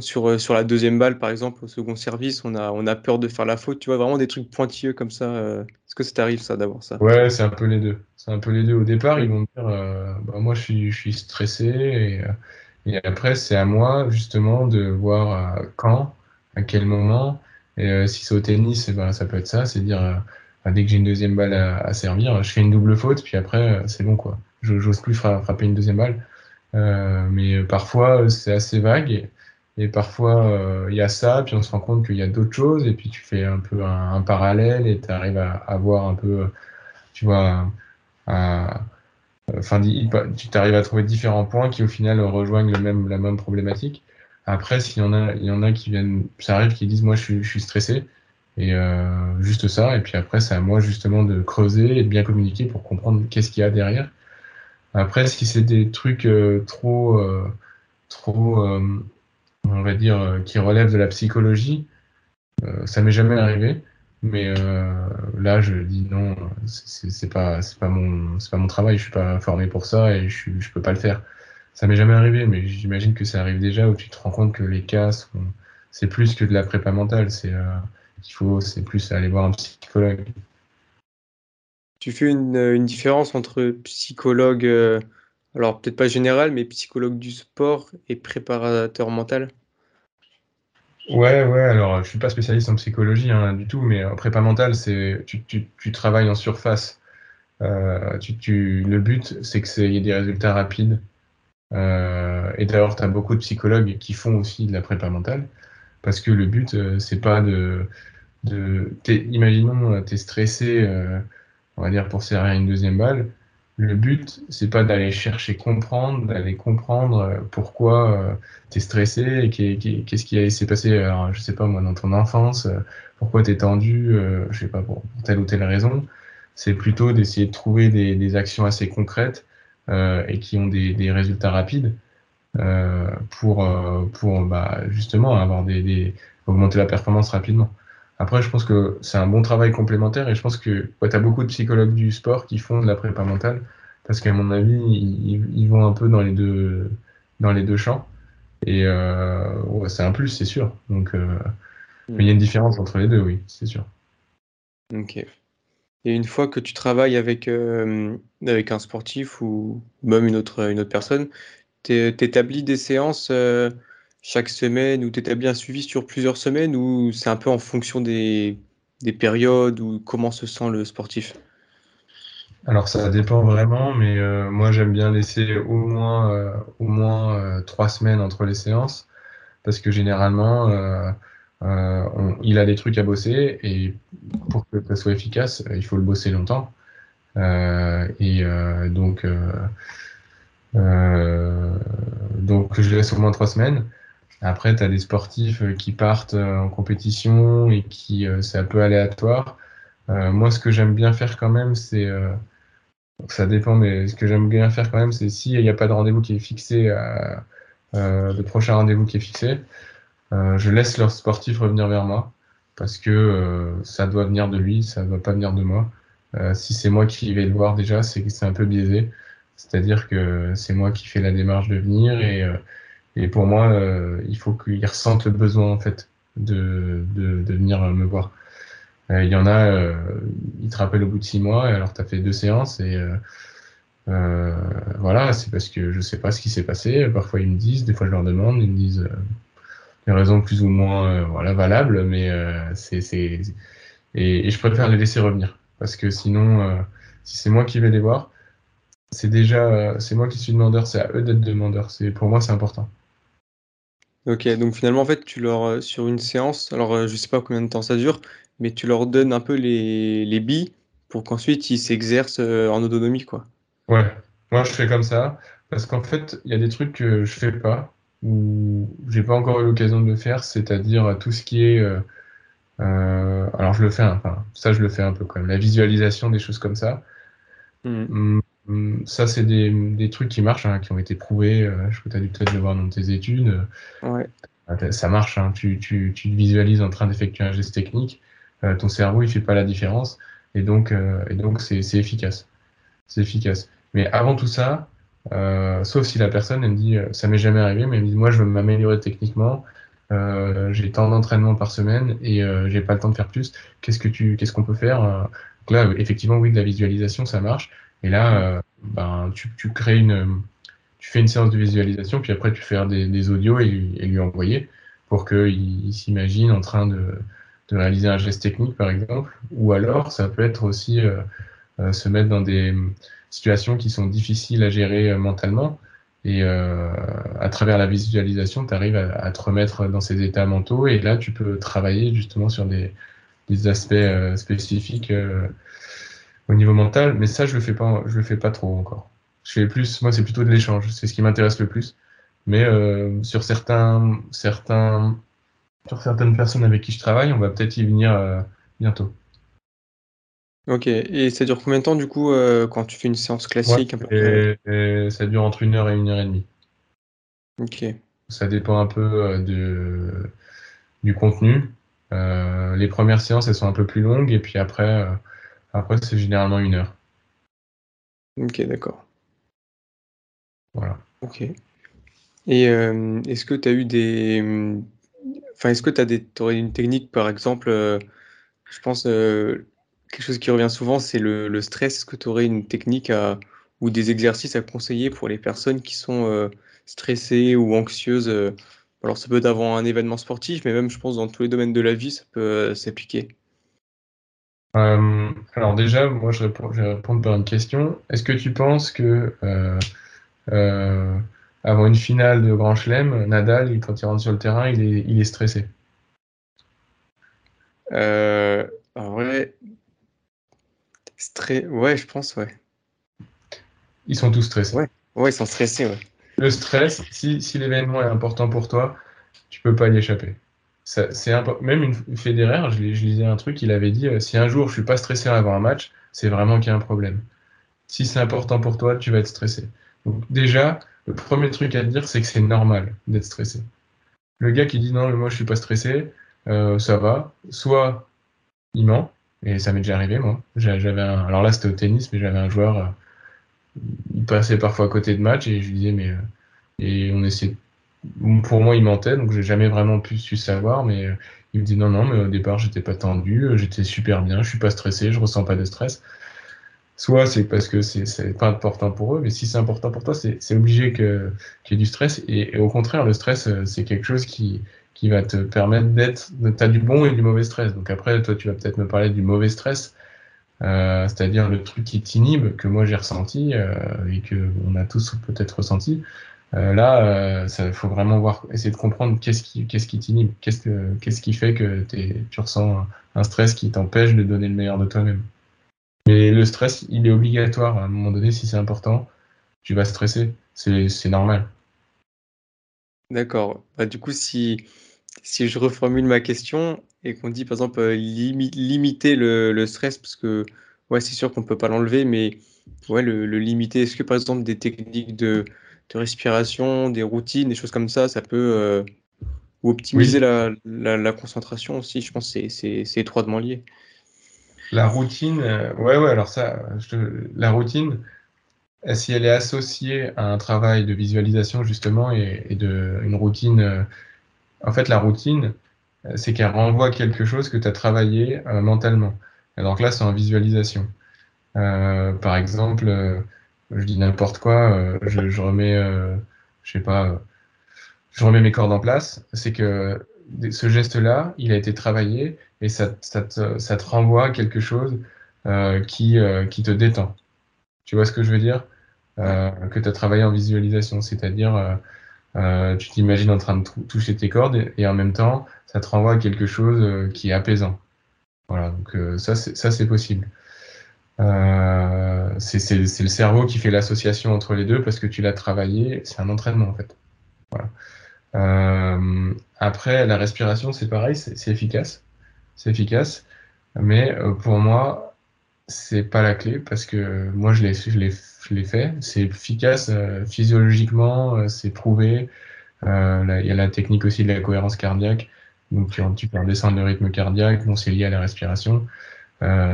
sur, sur la deuxième balle, par exemple, au second service, on a, on a peur de faire la faute, tu vois, vraiment des trucs pointilleux comme ça. Est-ce que ça t'arrive ça d'avoir ça? Ouais, c'est un peu les deux. C'est un peu les deux. Au départ, ils vont me dire, bah, moi je suis, je suis stressé et et après, c'est à moi justement de voir euh, quand, à quel moment. Et euh, si c'est au tennis, eh ben, ça peut être ça, c'est dire euh, dès que j'ai une deuxième balle à, servir, je fais une double faute, puis après, c'est bon quoi. Je n'ose plus frapper une deuxième balle. mais parfois, c'est assez vague. Et, parfois, il y a ça, puis on se rend compte qu'il y a d'autres choses, et puis tu fais un peu un, parallèle, et tu arrives à, à, voir un peu, tu vois, Enfin, tu t'arrives à trouver différents points qui au final rejoignent le même, la même problématique. Après, s'il y en a, y en a qui viennent, ça arrive qui disent moi je suis, stressé et euh, juste ça. Et puis après, c'est à moi justement de creuser et de bien communiquer pour comprendre qu'est-ce qu'il y a derrière. Après, si c'est des trucs euh, trop, euh, trop, on va dire, qui relèvent de la psychologie, ça m'est jamais arrivé. Mais euh, là, je dis non, c'est pas, pas mon, travail. Je suis pas formé pour ça et je, je peux pas le faire. Ça m'est jamais arrivé, mais j'imagine que ça arrive déjà où tu te rends compte que les cas c'est plus que de la prépa mentale. C'est, euh, faut, c'est plus aller voir un psychologue. Tu fais une, différence entre psychologue, euh, alors peut-être pas général, mais psychologue du sport et préparateur mental. Ouais, ouais, alors je suis pas spécialiste en psychologie hein, du tout, mais en prépa mentale, c'est tu, tu, travailles en surface. Euh, tu, le but, c'est que y ait des résultats rapides. et d'ailleurs, tu as beaucoup de psychologues qui font aussi de la prépa mentale, parce que le but, c'est pas de... de imaginons, tu es stressé, on va dire, pour serrer une deuxième balle le but, c'est pas d'aller chercher comprendre, d'aller comprendre euh, pourquoi euh, tu es stressé qu'est-ce qui s'est passé, alors, je sais pas moi, dans ton enfance, euh, pourquoi tu es tendu, je sais pas, pour telle ou telle raison. C'est plutôt d'essayer de trouver des, actions assez concrètes et qui ont des, résultats rapides pour, pour bah, justement avoir des, augmenter la performance rapidement. Après, je pense que c'est un bon travail complémentaire et je pense que tu as beaucoup de psychologues du sport qui font de la prépa mentale parce qu'à mon avis, ils, vont un peu dans les deux, dans les deux champs. Et euh, c'est un plus, c'est sûr. Donc, euh, il y a une différence entre les deux, oui, c'est sûr. Ok. Et une fois que tu travailles avec, euh, avec un sportif ou même une autre, une autre personne, tu établis des séances chaque semaine ou tu établis un suivi sur plusieurs semaines ou c'est un peu en fonction des, périodes ou comment se sent le sportif? Alors ça dépend vraiment, mais euh, moi j'aime bien laisser au moins, euh, euh, trois semaines entre les séances parce que généralement il a des trucs à bosser et pour que ça soit efficace, il faut le bosser longtemps. et donc, donc je laisse au moins trois semaines. Après, tu as des sportifs euh, qui partent euh, en compétition et qui euh, c'est un peu aléatoire. moi, ce que j'aime bien faire quand même, c'est ça dépend, mais ce que j'aime bien faire quand même, c'est s'il n'y a pas de rendez-vous qui est fixé, le prochain rendez-vous qui est fixé, je laisse leur sportif revenir vers moi parce que ça doit venir de lui, ça ne doit pas venir de moi. si c'est moi qui vais le voir déjà, c'est c'est un peu biaisé. C'est-à-dire que c'est moi qui fais la démarche de venir et et pour moi, euh, il faut qu'ils ressentent le besoin en fait de, de, venir me voir. Euh, il y en a, euh, ils te rappellent au bout de six mois, et alors tu as fait deux séances, et voilà, c'est parce que je sais pas ce qui s'est passé. Parfois ils me disent, des fois je leur demande, ils me disent des raisons plus ou moins voilà, valables, mais c'est. Et, et, je préfère les laisser revenir. Parce que sinon, si c'est moi qui vais les voir, c'est déjà c'est moi qui suis demandeur, c'est à eux d'être demandeurs. C'est pour moi c'est important. OK, donc finalement, en fait, tu leur, euh, sur une séance, alors, euh, je sais pas combien de temps ça dure, mais tu leur donnes un peu les les billes pour qu'ensuite ils s'exercent, euh, en autonomie, quoi? Ouais, moi je fais comme ça parce qu'en fait, il y a des trucs que je fais pas ou j'ai pas encore eu l'occasion de le faire, c'est-à-dire tout ce qui est, alors je le fais, enfin, ça je le fais un peu quand même, la visualisation des choses comme ça. Mmh. Hum, ça, c'est des, des, trucs qui marchent, hein, qui ont été prouvés. Euh, je crois que tu as dû peut-être le voir dans tes études. Ouais. Euh, ça marche. Hein, tu, tu, tu, te visualises en train d'effectuer un geste technique. Euh, ton cerveau, il fait pas la différence. Et donc, et donc c'est efficace. C'est efficace. Mais avant tout ça, sauf si la personne, elle me dit, ça m'est jamais arrivé, mais elle me dit, moi, je veux m'améliorer techniquement. j'ai tant d'entraînement par semaine et j'ai pas le temps de faire plus. Qu'est-ce que tu, qu'est-ce qu'on peut faire Donc là, effectivement, oui, de la visualisation, ça marche. Et là, euh, ben, tu, tu, crées une, tu fais une séance de visualisation, puis après tu fais des, des audios et, et, lui envoyer pour qu'il il, s'imagine en train de, de, réaliser un geste technique, par exemple. Ou alors, ça peut être aussi euh, euh se mettre dans des situations qui sont difficiles à gérer mentalement. Et euh, à travers la visualisation, tu arrives à, à, te remettre dans ces états mentaux. Et là, tu peux travailler justement sur des, des aspects spécifiques au niveau mental, mais ça, je le fais pas, je le fais pas trop encore. Je fais plus, moi, c'est plutôt de l'échange, c'est ce qui m'intéresse le plus. Mais euh, sur certains, certains, sur certaines personnes avec qui je travaille, on va peut-être y venir euh, bientôt. Ok, et ça dure combien de temps du coup euh, quand tu fais une séance classique et, Ça dure entre une heure et une heure et demie. Ok. Ça dépend un peu de, du contenu. les premières séances, elles sont un peu plus longues, et puis après, après, c'est généralement une heure. Ok, d'accord. Voilà. Ok. Et euh, est-ce que tu as eu des. Enfin, est-ce que tu aurais une technique, par exemple, euh, je pense, euh, quelque chose qui revient souvent, c'est le, stress. Est-ce que tu aurais une technique à... ou des exercices à conseiller pour les personnes qui sont stressées ou anxieuses Alors, ça peut être avant un événement sportif, mais même, je pense, dans tous les domaines de la vie, ça peut s'appliquer. Euh, alors déjà, moi je, réponds, je vais répondre par une question. Est-ce que tu penses que euh, euh, avant une finale de Grand Chelem, Nadal, quand il rentre sur le terrain, il est, il est stressé? En vrai, ouais, je pense, ouais. Ils sont tous stressés. Ouais, ouais ils sont stressés, ouais. Le stress, si, si l'événement est important pour toi, tu peux pas y échapper. C'est même une Federer, je, lisais un truc, il avait dit euh, si un jour je suis pas stressé avant un match, c'est vraiment qu'il y a un problème. Si c'est important pour toi, tu vas être stressé. Donc déjà, le premier truc à dire, c'est que c'est normal d'être stressé. Le gars qui dit non, moi je suis pas stressé, euh, ça va. Soit il ment, et ça m'est déjà arrivé moi. J'avais alors là c'était au tennis, mais j'avais un joueur, euh, il passait parfois à côté de match et je lui disais mais et on essayait. Pour moi il mentait, donc j'ai jamais vraiment pu su savoir, mais il me dit non non, mais au départ j'étais pas tendu, j'étais super bien, je suis pas stressé, je ressens pas de stress. Soit c'est parce que c'est pas important pour eux, mais si c'est important pour toi, c'est obligé qu'il y ait du stress. Et, au contraire, le stress, euh, c'est quelque chose qui, qui va te permettre d'être. Tu as du bon et du mauvais stress. Donc après, toi, tu vas peut-être me parler du mauvais stress, euh, c'est-à-dire le truc qui t'inhibe, que moi j'ai ressenti euh, et que on a tous peut-être ressenti. Là, il faut vraiment voir, essayer de comprendre qu'est-ce qui, qu'est-ce qui t'inhibe, qu'est-ce, qu'est-ce qui fait que tu ressens un stress qui t'empêche de donner le meilleur de toi-même. Mais le stress, il est obligatoire. À un moment donné, si c'est important, tu vas stresser. C'est normal. D'accord. Bah, du coup, si, si je reformule ma question et qu'on dit, par exemple, euh, limiter le, le, stress, parce que ouais, c'est sûr qu'on ne peut pas l'enlever, mais ouais, le, le limiter, est-ce que par exemple des techniques de, de, respiration, des routines, des choses comme ça, ça peut euh, optimiser la, la, la, concentration aussi Je pense que c'est étroitement lié. La routine, euh, ouais, ouais, alors ça, la routine, si elle est associée à un travail de visualisation justement et, de une routine, euh, en fait, la routine, c'est qu'elle renvoie quelque chose que tu as travaillé mentalement. donc là, c'est en visualisation. par exemple, je dis n'importe quoi, je, je, remets, je sais pas, je remets mes cordes en place. C'est que ce geste-là, il a été travaillé et ça, te, renvoie à quelque chose euh, qui, euh, qui te détend. Tu vois ce que je veux dire? Euh, Que tu as travaillé en visualisation, c'est-à-dire euh, tu t'imagines en train de toucher tes cordes et, en même temps, ça te renvoie à quelque chose qui est apaisant. Voilà, donc ça, c'est possible. C'est le cerveau qui fait l'association entre les deux parce que tu l'as travaillé, c'est un entraînement en fait. Euh, après, la respiration, c'est pareil, c'est efficace. C'est efficace. Mais euh, pour moi, c'est pas la clé parce que moi, je l'ai fait. C'est efficace euh, physiologiquement, c'est prouvé. Il y a la technique aussi de la cohérence cardiaque. Donc, tu, tu peux redescendre le rythme cardiaque. Bon, c'est lié à la respiration.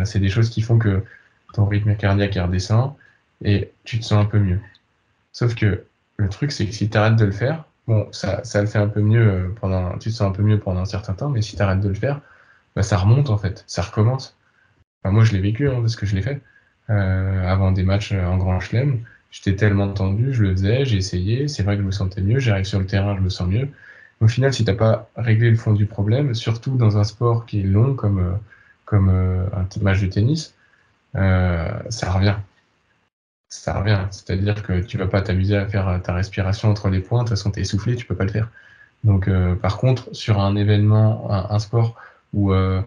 c'est des choses qui font que ton rythme cardiaque redescend et tu te sens un peu mieux. Sauf que le truc, c'est que si tu arrêtes de le faire, bon, ça, ça, le fait un peu mieux euh, pendant, tu te sens un peu mieux pendant un certain temps, mais si tu arrêtes de le faire, bah, ça remonte en fait, ça recommence. moi, je l'ai vécu hein, parce que je l'ai fait euh, avant des matchs en Grand Chelem. J'étais tellement tendu, je le faisais, j'ai essayé. C'est vrai que je me sentais mieux. J'arrive sur le terrain, je me sens mieux. Au final, si t'as pas réglé le fond du problème, surtout dans un sport qui est long comme euh, comme un match de tennis, ça revient ça revient. C'est-à-dire que tu vas pas t'amuser à faire ta respiration entre les points. De toute façon, tu es essoufflé, tu peux pas le faire. Donc, euh, par contre, sur un événement, un, sport où, euh,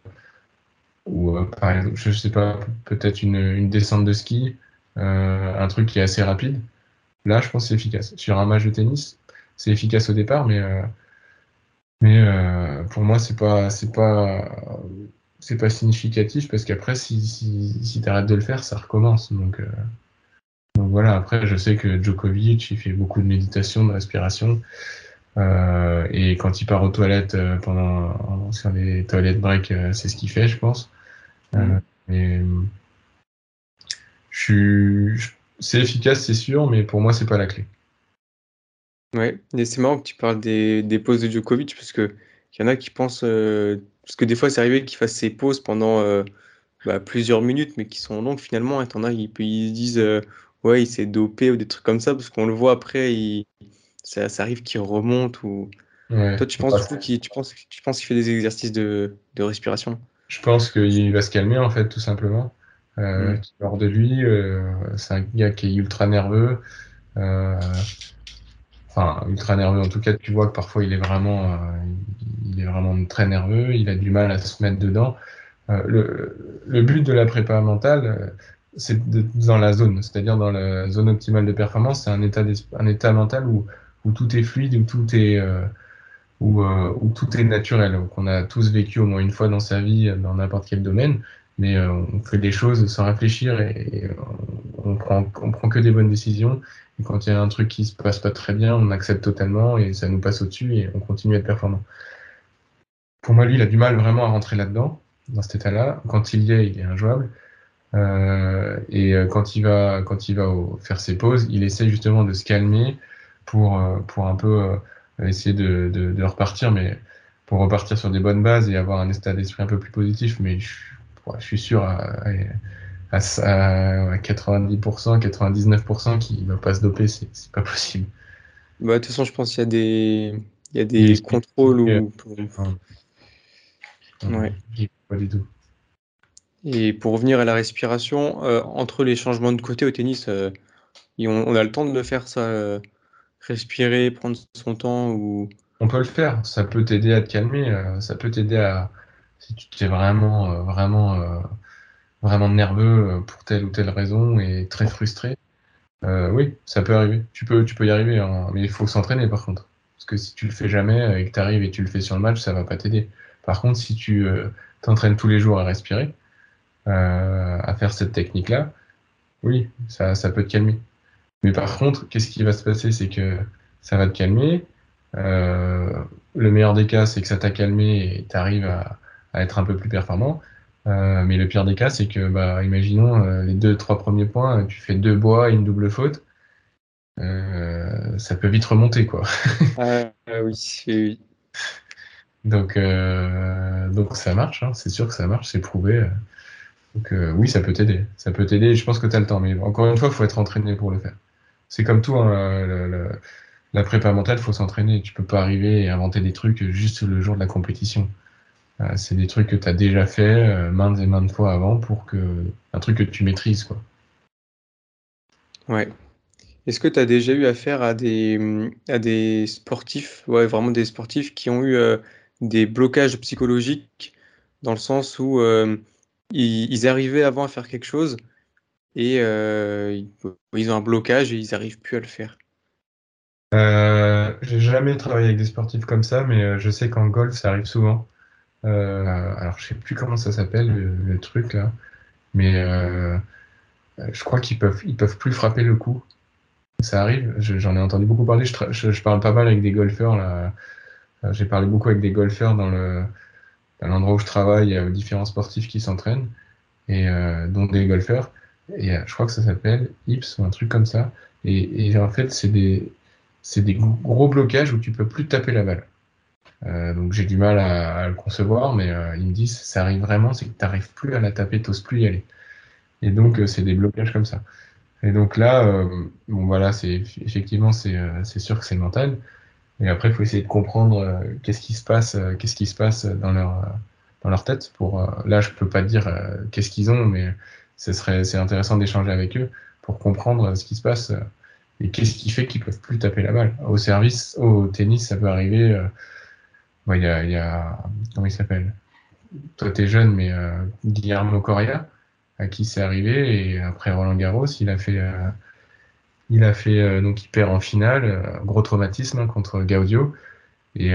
euh, par exemple, je sais pas, peut-être une, descente de ski, un truc qui est assez rapide, là, je pense que c'est efficace. Sur un match de tennis, c'est efficace au départ, mais, mais pour moi, c'est pas, c'est pas, c'est pas significatif parce qu'après, si, si, si tu arrêtes de le faire, ça recommence. Donc, donc voilà, après, je sais que Djokovic, il fait beaucoup de méditation, de respiration. Euh, et quand il part aux toilettes euh, pendant sur les toilettes break, euh, c'est ce qu'il fait, je pense. Mm. mais je suis, c'est efficace, c'est sûr, mais pour moi, c'est pas la clé. Ouais, et c'est marrant que tu parles des, des pauses de Djokovic, parce que il y en a qui pensent, parce que des fois, c'est arrivé qu'il fasse ses pauses pendant bah, plusieurs minutes, mais qui sont longues finalement. Et t'en as, ils, ils disent ouais, il s'est dopé ou des trucs comme ça, parce qu'on le voit après, il, ça, ça arrive qu'il remonte. Ou... Toi, tu penses, qu'il, tu penses, tu penses qu'il fait des exercices de, de respiration? Je pense qu'il va se calmer, en fait, tout simplement. Euh, mm. Hors de lui, euh, c'est un gars qui est ultra nerveux. Euh, enfin ultra nerveux. En tout cas, tu vois que parfois il est vraiment, il est vraiment très nerveux. Il a du mal à se mettre dedans. le, le, but de la prépa mentale, c'est dans la zone, c'est-à-dire dans la zone optimale de performance. C'est un état, un état mental où, tout est fluide, où tout est où, où, tout est naturel, qu'on a tous vécu au moins une fois dans sa vie dans n'importe quel domaine mais euh, on fait des choses sans réfléchir et, on, prend, on prend que des bonnes décisions. Quand il y a un truc qui se passe pas très bien, on accepte totalement et ça nous passe au-dessus et on continue à être performant. Pour moi, lui, il a du mal vraiment à rentrer là-dedans, dans cet état-là. Quand il y est, il est injouable. Euh, et euh, quand il va, quand il va faire ses pauses, il essaie justement de se calmer pour, pour un peu essayer de, de, repartir, mais pour repartir sur des bonnes bases et avoir un état d'esprit un peu plus positif. Mais je suis sûr à, 90%, 99% qu'il ne va pas se doper, c'est pas possible. Bah, de toute façon, je pense qu'il y a des, il y a des contrôles ouais. Pas du tout. Et pour revenir à la respiration, euh, entre les changements de côté au tennis, euh, on, a le temps de faire ça, euh, respirer, prendre son temps ou. On peut le faire, ça peut t'aider à te calmer, ça peut t'aider à, si tu es vraiment, vraiment, vraiment nerveux euh, pour telle ou telle raison et très frustré, oui, ça peut arriver. Tu peux, tu peux y arriver, hein. mais il faut s'entraîner par contre. Parce que si tu le fais jamais et que tu arrives et tu le fais sur le match, ça va pas t'aider. Par contre, si tu t'entraînes tous les jours à respirer, à faire cette technique-là, oui, ça, ça peut te calmer. Mais par contre, qu'est-ce qui va se passer? C'est que ça va te calmer. le meilleur des cas, c'est que ça t'a calmé et tu arrives à être un peu plus performant. Euh, mais le pire des cas, c'est que, bah, imaginons euh, les deux, trois premiers points, tu fais deux bois et une double faute, euh, ça peut vite remonter, quoi. ah, oui, oui. Donc, donc ça marche, hein, c'est sûr que ça marche, c'est prouvé. Donc oui, ça peut t'aider. Ça peut t'aider, je pense que tu as le temps. Mais encore une fois, il faut être entraîné pour le faire. C'est comme tout, hein, la prépa mentale, il faut s'entraîner. Tu peux pas arriver et inventer des trucs juste le jour de la compétition. Euh, c'est des trucs que tu as déjà fait euh, maintes et maintes fois avant pour que. Un truc que tu maîtrises, quoi. Ouais. Est-ce que tu as déjà eu affaire à des, à des sportifs, ouais, vraiment des sportifs qui ont eu euh, des blocages psychologiques dans le sens où ils, arrivaient avant à faire quelque chose et ils ont un blocage et ils n'arrivent plus à le faire? J'ai jamais travaillé avec des sportifs comme ça, mais je sais qu'en golf, ça arrive souvent. Euh, alors, je sais plus comment ça s'appelle, le, truc là, mais euh, je crois qu'ils peuvent, ils peuvent plus frapper le coup. Ça arrive, j'en ai entendu beaucoup parler. Je, parle pas mal avec des golfeurs là. Euh, j'ai parlé beaucoup avec des golfeurs dans le l'endroit où je travaille, il y a différents sportifs qui s'entraînent, et dont des golfeurs. Et je crois que ça s'appelle IPS ou un truc comme ça. Et, et en fait, c'est des, c'est des gros blocages où tu peux plus taper la balle. Euh, donc j'ai du mal à, le concevoir, mais euh, ils me disent ça arrive vraiment, c'est que tu n'arrives plus à la taper, tu plus y aller. Et donc euh, c'est des blocages comme ça. Et donc là, bon voilà, c'est effectivement c'est sûr que c'est mental. Et après, il faut essayer de comprendre qu'est-ce qui se passe, qu'est-ce qui se passe dans leur dans leur tête. Pour là, je peux pas dire qu'est-ce qu'ils ont, mais ce serait c'est intéressant d'échanger avec eux pour comprendre ce qui se passe et qu'est-ce qui fait qu'ils peuvent plus taper la balle. Au service, au tennis, ça peut arriver il y, a, comment il s'appelle? Toi, tu es jeune, mais euh, Guillermo Coria, à qui c'est arrivé, et après Roland Garros, il a fait, euh, il a fait euh, donc il perd en finale, gros traumatisme hein, contre Gaudio, et,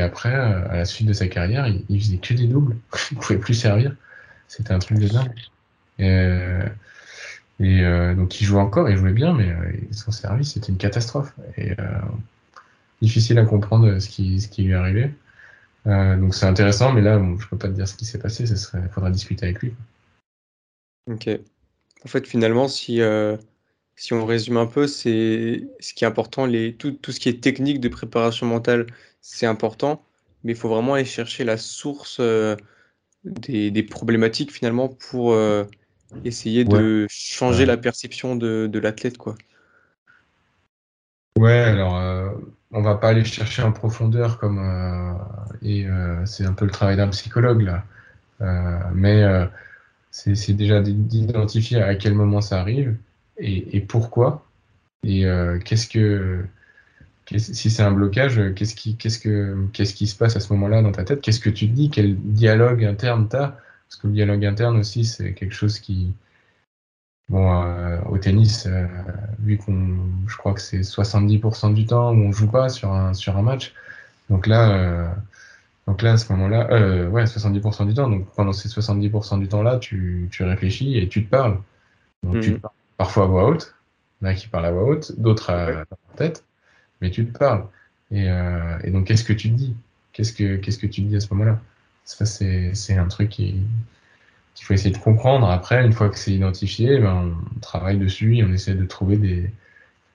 après, à la suite de sa carrière, il, faisait que des doubles, il pouvait plus servir, c'était un truc de dingue. Et, donc il jouait encore, il jouait bien, mais son service c'était une catastrophe. Et difficile à comprendre ce qui, ce qui lui est arrivé. Euh, donc c'est intéressant, mais là, je je peux pas te dire ce qui s'est passé, il faudra discuter avec lui. Ok. En fait, finalement, si, euh, si on résume un peu, c'est ce qui est important, les, tout, tout, ce qui est technique de préparation mentale, c'est important, mais il faut vraiment aller chercher la source euh, des, des, problématiques finalement pour essayer de changer la perception de, de l'athlète, quoi. Ouais, alors on va pas aller chercher en profondeur comme euh, et euh, c'est un peu le travail d'un psychologue là. Euh, mais c'est déjà d'identifier à quel moment ça arrive et, pourquoi. Et qu'est-ce que si c'est un blocage, qu'est-ce qui, que, qu'est-ce qui se passe à ce moment-là dans ta tête? Qu'est-ce que tu te dis? Quel dialogue interne tu as Parce que le dialogue interne aussi, c'est quelque chose qui, bon, euh, au tennis, euh, vu qu'on, je crois que c'est 70% du temps où on joue pas sur un, sur un match. Donc là, euh, donc là, à ce moment-là, ouais, 70% du temps. Donc pendant ces 70% du temps-là, tu, tu réfléchis et tu te parles. Donc tu Mhm. te parles parfois à voix haute. Il y en a qui parlent à voix haute, d'autres à, leur tête mais tu te parles. Et, et donc, qu'est-ce que tu te dis? Qu'est-ce que qu'est-ce que tu te dis à ce moment-là? Ça, c'est c'est un truc qui- qu'il faut essayer de comprendre. Après, une fois que c'est identifié, ben, on travaille dessus et on essaie de trouver des,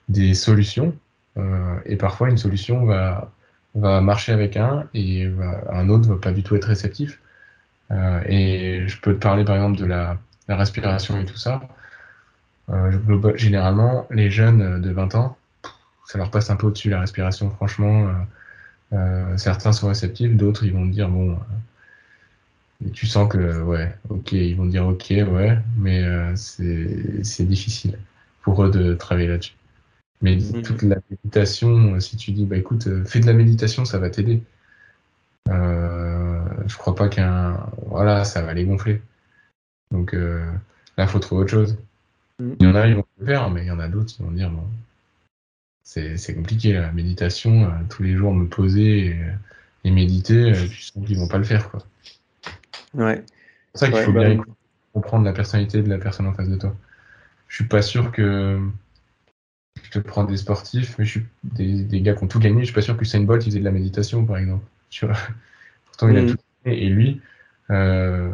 des solutions. Euh, et parfois, une solution va, va marcher avec un et un autre va pas du tout être réceptif. Euh, et je peux te parler, par exemple, de la, la respiration et tout ça. Euh, généralement, les jeunes de 20 ans, ça leur passe un peu au-dessus la respiration, franchement. certains sont réceptifs, d'autres ils vont dire bon, et tu sens que ouais, ok, ils vont dire ok, ouais, mais euh, c'est difficile pour eux de travailler là-dessus. Mais Mhm. toute la méditation, euh, si tu dis bah écoute, euh, fais de la méditation, ça va t'aider. Euh, je crois pas qu'un voilà, ça va les gonfler. Donc euh, là, faut trouver autre chose. Mhm. Il y en a, ils vont le faire, mais il y en a d'autres qui vont dire bon, c'est compliqué la méditation, tous les jours me poser et, et méditer, tu sens qu'ils vont pas le faire quoi. Ouais. C'est pour ça qu'il Ouais, faut bah, bien écouter, comprendre la personnalité de la personne en face de toi. Je suis pas sûr que je te prends des sportifs, mais je suis des, des gars qui ont tout gagné. Je suis pas sûr que Usain Bolt il faisait de la méditation par exemple. Tu vois Pourtant il a Mhm. tout gagné et lui, euh,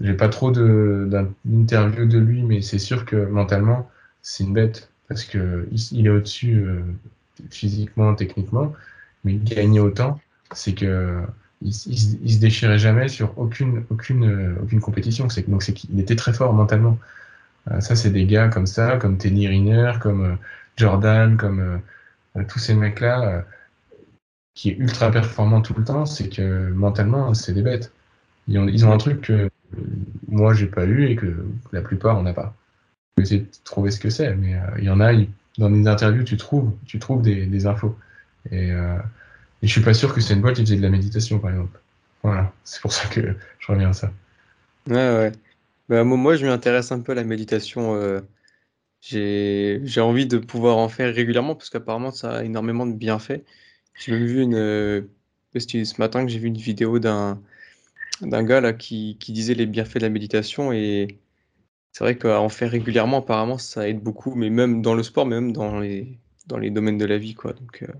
j'ai pas trop d'interviews de lui, mais c'est sûr que mentalement c'est une bête parce que il est au-dessus euh, physiquement, techniquement, mais gagner autant, c'est que il, il se déchirait jamais sur aucune aucune euh, aucune compétition. Donc c'est qu'il était très fort mentalement. Euh, ça c'est des gars comme ça, comme Tenny Riner, comme euh, Jordan, comme tous ces mecs-là qui est ultra performant tout le temps, c'est que mentalement c'est des bêtes. Ils ont, un truc que moi j'ai pas eu et que la plupart on n'a pas. Je vais essayer de trouver ce que c'est, mais il y en a, dans des interviews tu trouves, tu trouves des, des infos. Et, et je suis pas sûr que c'est une boîte qui faisait de la méditation par exemple. Voilà, c'est pour ça que je reviens à ça. Ouais, ouais. Bah, moi, je m'y intéresse un peu à la méditation. euh, j'ai, envie de pouvoir en faire régulièrement parce qu'apparemment, ça a énormément de bienfaits. J'ai même vu une. euh, ce matin que j'ai vu une vidéo d'un d'un gars là qui, qui disait les bienfaits de la méditation et c'est vrai qu'en faire régulièrement, apparemment, ça aide beaucoup, mais même dans le sport, mais même dans les, dans les domaines de la vie, quoi. Donc, euh,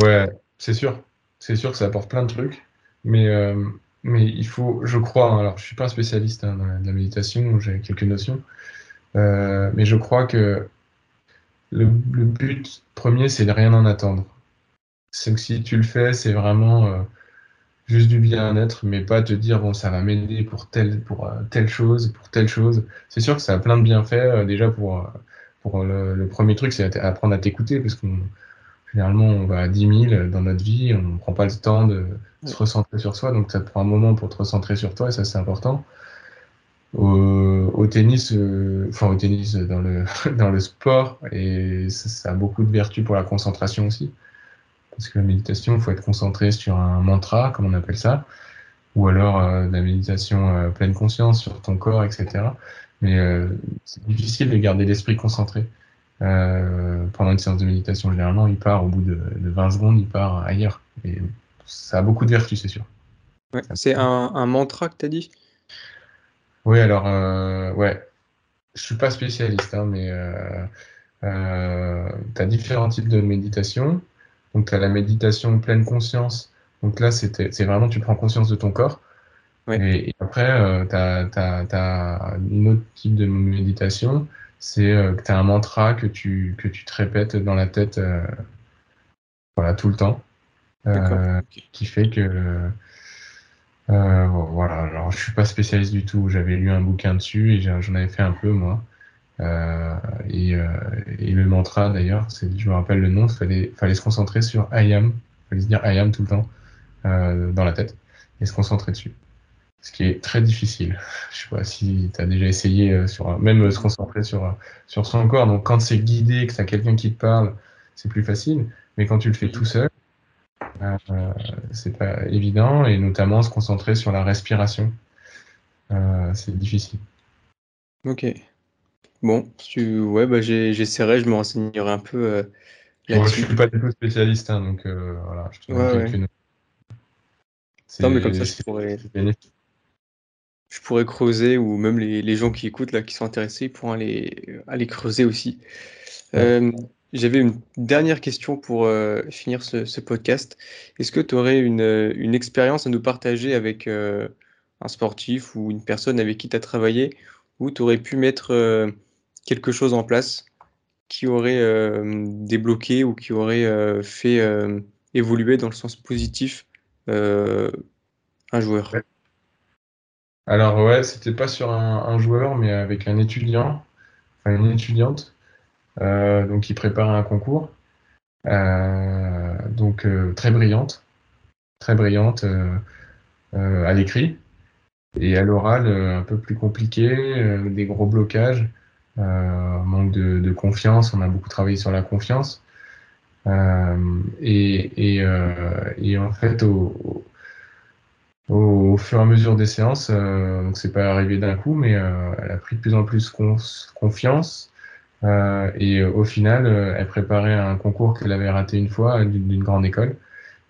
Ouais, c'est sûr. C'est sûr que ça apporte plein de trucs. Mais, euh, mais il faut, je crois, hein, alors je suis pas un spécialiste hein, de la méditation, j'ai quelques notions, euh, mais je crois que le, but premier, c'est de rien en attendre. C'est que si tu le fais, c'est vraiment euh, juste du bien-être, mais pas te dire, bon, ça va m'aider pour telle, pour telle chose, pour telle chose. C'est sûr que ça a plein de bienfaits. déjà, pour, pour le, le premier truc, c'est apprendre à t'écouter, parce qu'on Généralement, on va à 10 000 dans notre vie, on ne prend pas le temps de se recentrer sur soi, donc ça te prend un moment pour te recentrer sur toi, et ça c'est important. Au, au tennis, euh, enfin au tennis, dans le, dans le sport, et ça, ça a beaucoup de vertus pour la concentration aussi, parce que la méditation, il faut être concentré sur un mantra, comme on appelle ça, ou alors euh, de la méditation euh, pleine conscience sur ton corps, etc. Mais euh, c'est difficile de garder l'esprit concentré. Euh, pendant une séance de méditation, généralement, il part au bout de, de 20 secondes, il part ailleurs. Et ça a beaucoup de vertus, c'est sûr. ouais. C'est un, un mantra que tu as dit? Oui, alors, euh, ouais, je suis pas spécialiste, hein, mais euh, euh, tu as différents types de méditation. Donc, tu as la méditation pleine conscience. Donc là, c'est vraiment, tu prends conscience de ton corps. Ouais. Et, et après, euh, tu as, une autre type de méditation, c'est euh, que tu as un mantra que tu, que tu te répètes dans la tête euh, voilà, tout le temps, euh, Ok. qui fait que... euh, voilà, alors je suis pas spécialiste du tout, j'avais lu un bouquin dessus et j'en avais fait un peu moi. Euh, et, euh, et le mantra d'ailleurs, c'est, je me rappelle le nom, il fallait, fallait se concentrer sur I am, fallait se dire I am tout le temps euh, dans la tête et se concentrer dessus. Ce qui est très difficile. Je sais pas si tu as déjà essayé euh, sur même euh, se concentrer sur, euh, sur son corps. Donc quand c'est guidé, que tu as quelqu'un qui te parle, c'est plus facile. Mais quand tu le fais tout seul, euh, c'est pas évident, et notamment se concentrer sur la respiration, euh, c'est difficile. Ok. Bon, tu... ouais, bah, j'essaierai, je me renseignerai un peu euh, là-dessus. je suis pas du tout spécialiste, hein, donc voilà, je te ouais, Non, mais comme ça, je pourrais je pourrais creuser, ou même les, gens qui écoutent, là, qui sont intéressés, pourront aller, aller creuser aussi. Euh, j'avais une dernière question pour euh, finir ce, podcast. Est-ce que tu aurais une, expérience à nous partager avec euh, un sportif ou une personne avec qui tu as travaillé, où tu aurais pu mettre quelque chose en place qui aurait débloqué ou qui aurait fait évoluer dans le sens positif un joueur? Alors ouais, c'était pas sur un, joueur, mais avec un étudiant, enfin une étudiante, euh, donc qui prépare un concours. Euh, donc euh, très brillante, très brillante à l'écrit et à l'oral un peu plus compliqué, des gros blocages, manque de, confiance. On a beaucoup travaillé sur la confiance. Et, et, en fait, au, au, fur et à mesure des séances. Euh, donc c'est pas arrivé d'un coup, mais euh, elle a pris de plus en plus confiance. Euh, et au final, elle préparait un concours qu'elle avait raté une fois d'une grande école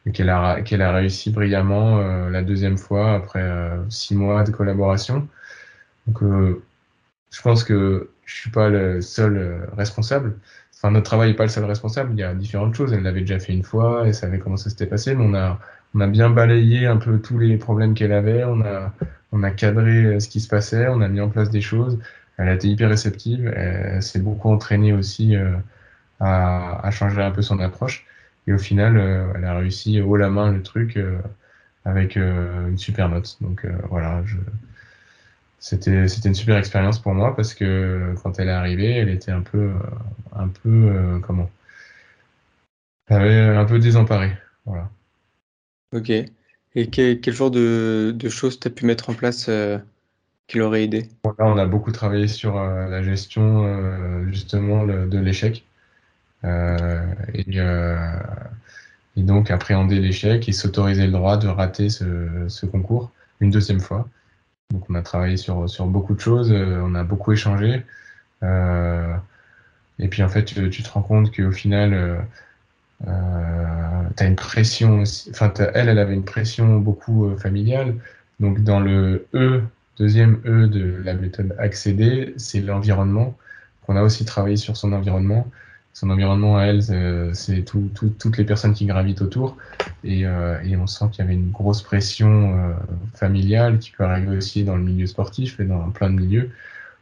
et qu'elle a, qu'elle a réussi brillamment la deuxième fois après six mois de collaboration. Donc je pense que je suis pas le seul responsable. Enfin, notre travail n'est pas le seul responsable. Il y a différentes choses. Elle l'avait déjà fait une fois, elle savait comment ça s'était passé, mais on a, on a bien balayé un peu tous les problèmes qu'elle avait, on a, on a cadré euh, ce qui se passait, on a mis en place des choses. Elle a été hyper réceptive, elle, s'est beaucoup entraînée aussi euh, à, à, changer un peu son approche. Et au final, euh, elle a réussi haut la main le truc avec une super note. Donc voilà, c'était c'était une super expérience pour moi parce que quand elle est arrivée, elle était un peu un peu comment? Elle avait un peu désemparée. Voilà. Ok. Et quel, genre de, choses tu as pu mettre en place euh, qui l'aurait aidé? là, on a beaucoup travaillé sur euh, la gestion euh, justement de l'échec et, et donc appréhender l'échec et s'autoriser le droit de rater ce, concours une deuxième fois. Donc on a travaillé sur, sur beaucoup de choses, on a beaucoup échangé. et puis en fait, tu, tu te rends compte qu'au final, euh, tu as une pression aussi. Enfin, elle, elle avait une pression beaucoup euh, familiale. Donc, dans le E, deuxième E de la méthode accéder, c'est l'environnement. On a aussi travaillé sur son environnement. Son environnement à elle, euh, c'est tout, toutes les personnes qui gravitent autour. Et, on sent qu'il y avait une grosse pression familiale qui peut arriver aussi dans le milieu sportif et dans plein de milieux,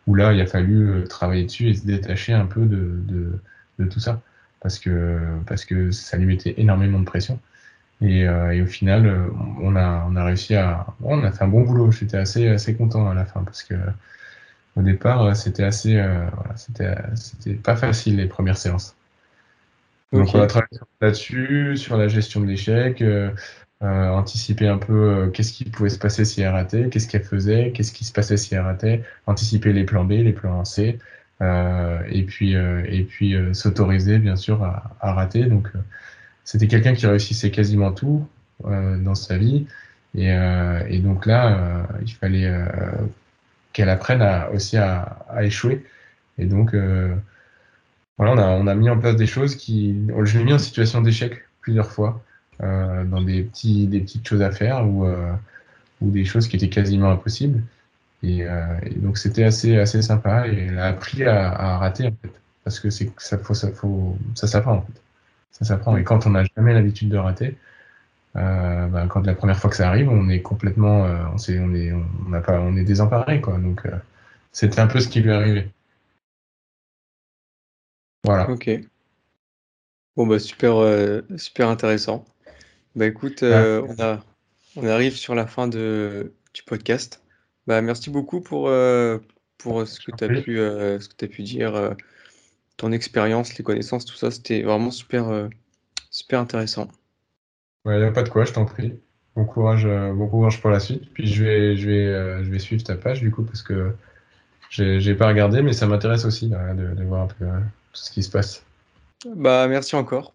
où là, il a fallu travailler dessus et se détacher un peu de tout ça parce que, parce que ça lui mettait énormément de pression. Et, euh, et au final, euh, on a, on a réussi à. On a fait un bon boulot. J'étais assez, assez content à la fin parce que au départ, euh, c'était assez. voilà, c'était, c'était pas facile les premières séances. Donc on a travaillé là-dessus, sur la gestion de l'échec, euh, anticiper un peu qu'est-ce qui pouvait se passer si elle ratait, qu'est-ce qu'elle faisait, qu'est-ce qui se passait si elle ratait, anticiper les plans B, les plans C, euh, et puis, euh, et puis euh, s'autoriser bien sûr à, rater. Donc c'était quelqu'un qui réussissait quasiment tout dans sa vie. Et, donc là, il fallait qu'elle apprenne aussi à, échouer. Et donc, voilà, on a, on a mis en place des choses qui. Je l'ai mis en situation d'échec plusieurs fois, euh, dans des, petits, des petites choses à faire ou, euh, ou des choses qui étaient quasiment impossibles. Euh, et, donc c'était assez, assez sympa et elle a appris à, à rater en fait. Parce que c'est ça faut, ça faut, ça s'apprend en fait. Ça s'apprend. Et quand on n'a jamais l'habitude de rater, euh, bah, quand la première fois que ça arrive, on est complètement, euh, on, sait, on est, on n'a pas, on est désemparé quoi. Donc euh, c'était un peu ce qui lui est arrivé. Voilà. Ok. Bon bah super, euh, super intéressant. Bah écoute, on a, on arrive sur la fin de, du podcast. Bah, merci beaucoup pour, euh, pour ce que tu as pu, euh, ce que tu pu dire, euh, ton expérience, les connaissances, tout ça. C'était vraiment super, super intéressant. Il n'y a pas de quoi, je t'en prie. Bon courage, bon courage pour la suite. Puis je vais, je vais, je vais suivre ta page du coup parce que j'ai pas regardé, mais ça m'intéresse aussi de, de voir un peu tout ce qui se passe. Bah, merci encore.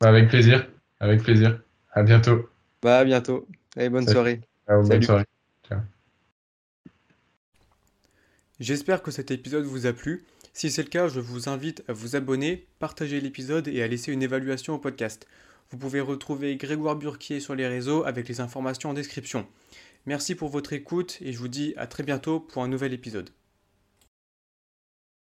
Bah, avec plaisir, avec plaisir. À bientôt. Bah, à bientôt. Allez, bonne Salut. soirée. Ciao, bonne Salut. soirée. J'espère que cet épisode vous a plu. Si c'est le cas, je vous invite à vous abonner, partager l'épisode et à laisser une évaluation au podcast. Vous pouvez retrouver Grégoire Burquier sur les réseaux avec les informations en description. Merci pour votre écoute et je vous dis à très bientôt pour un nouvel épisode.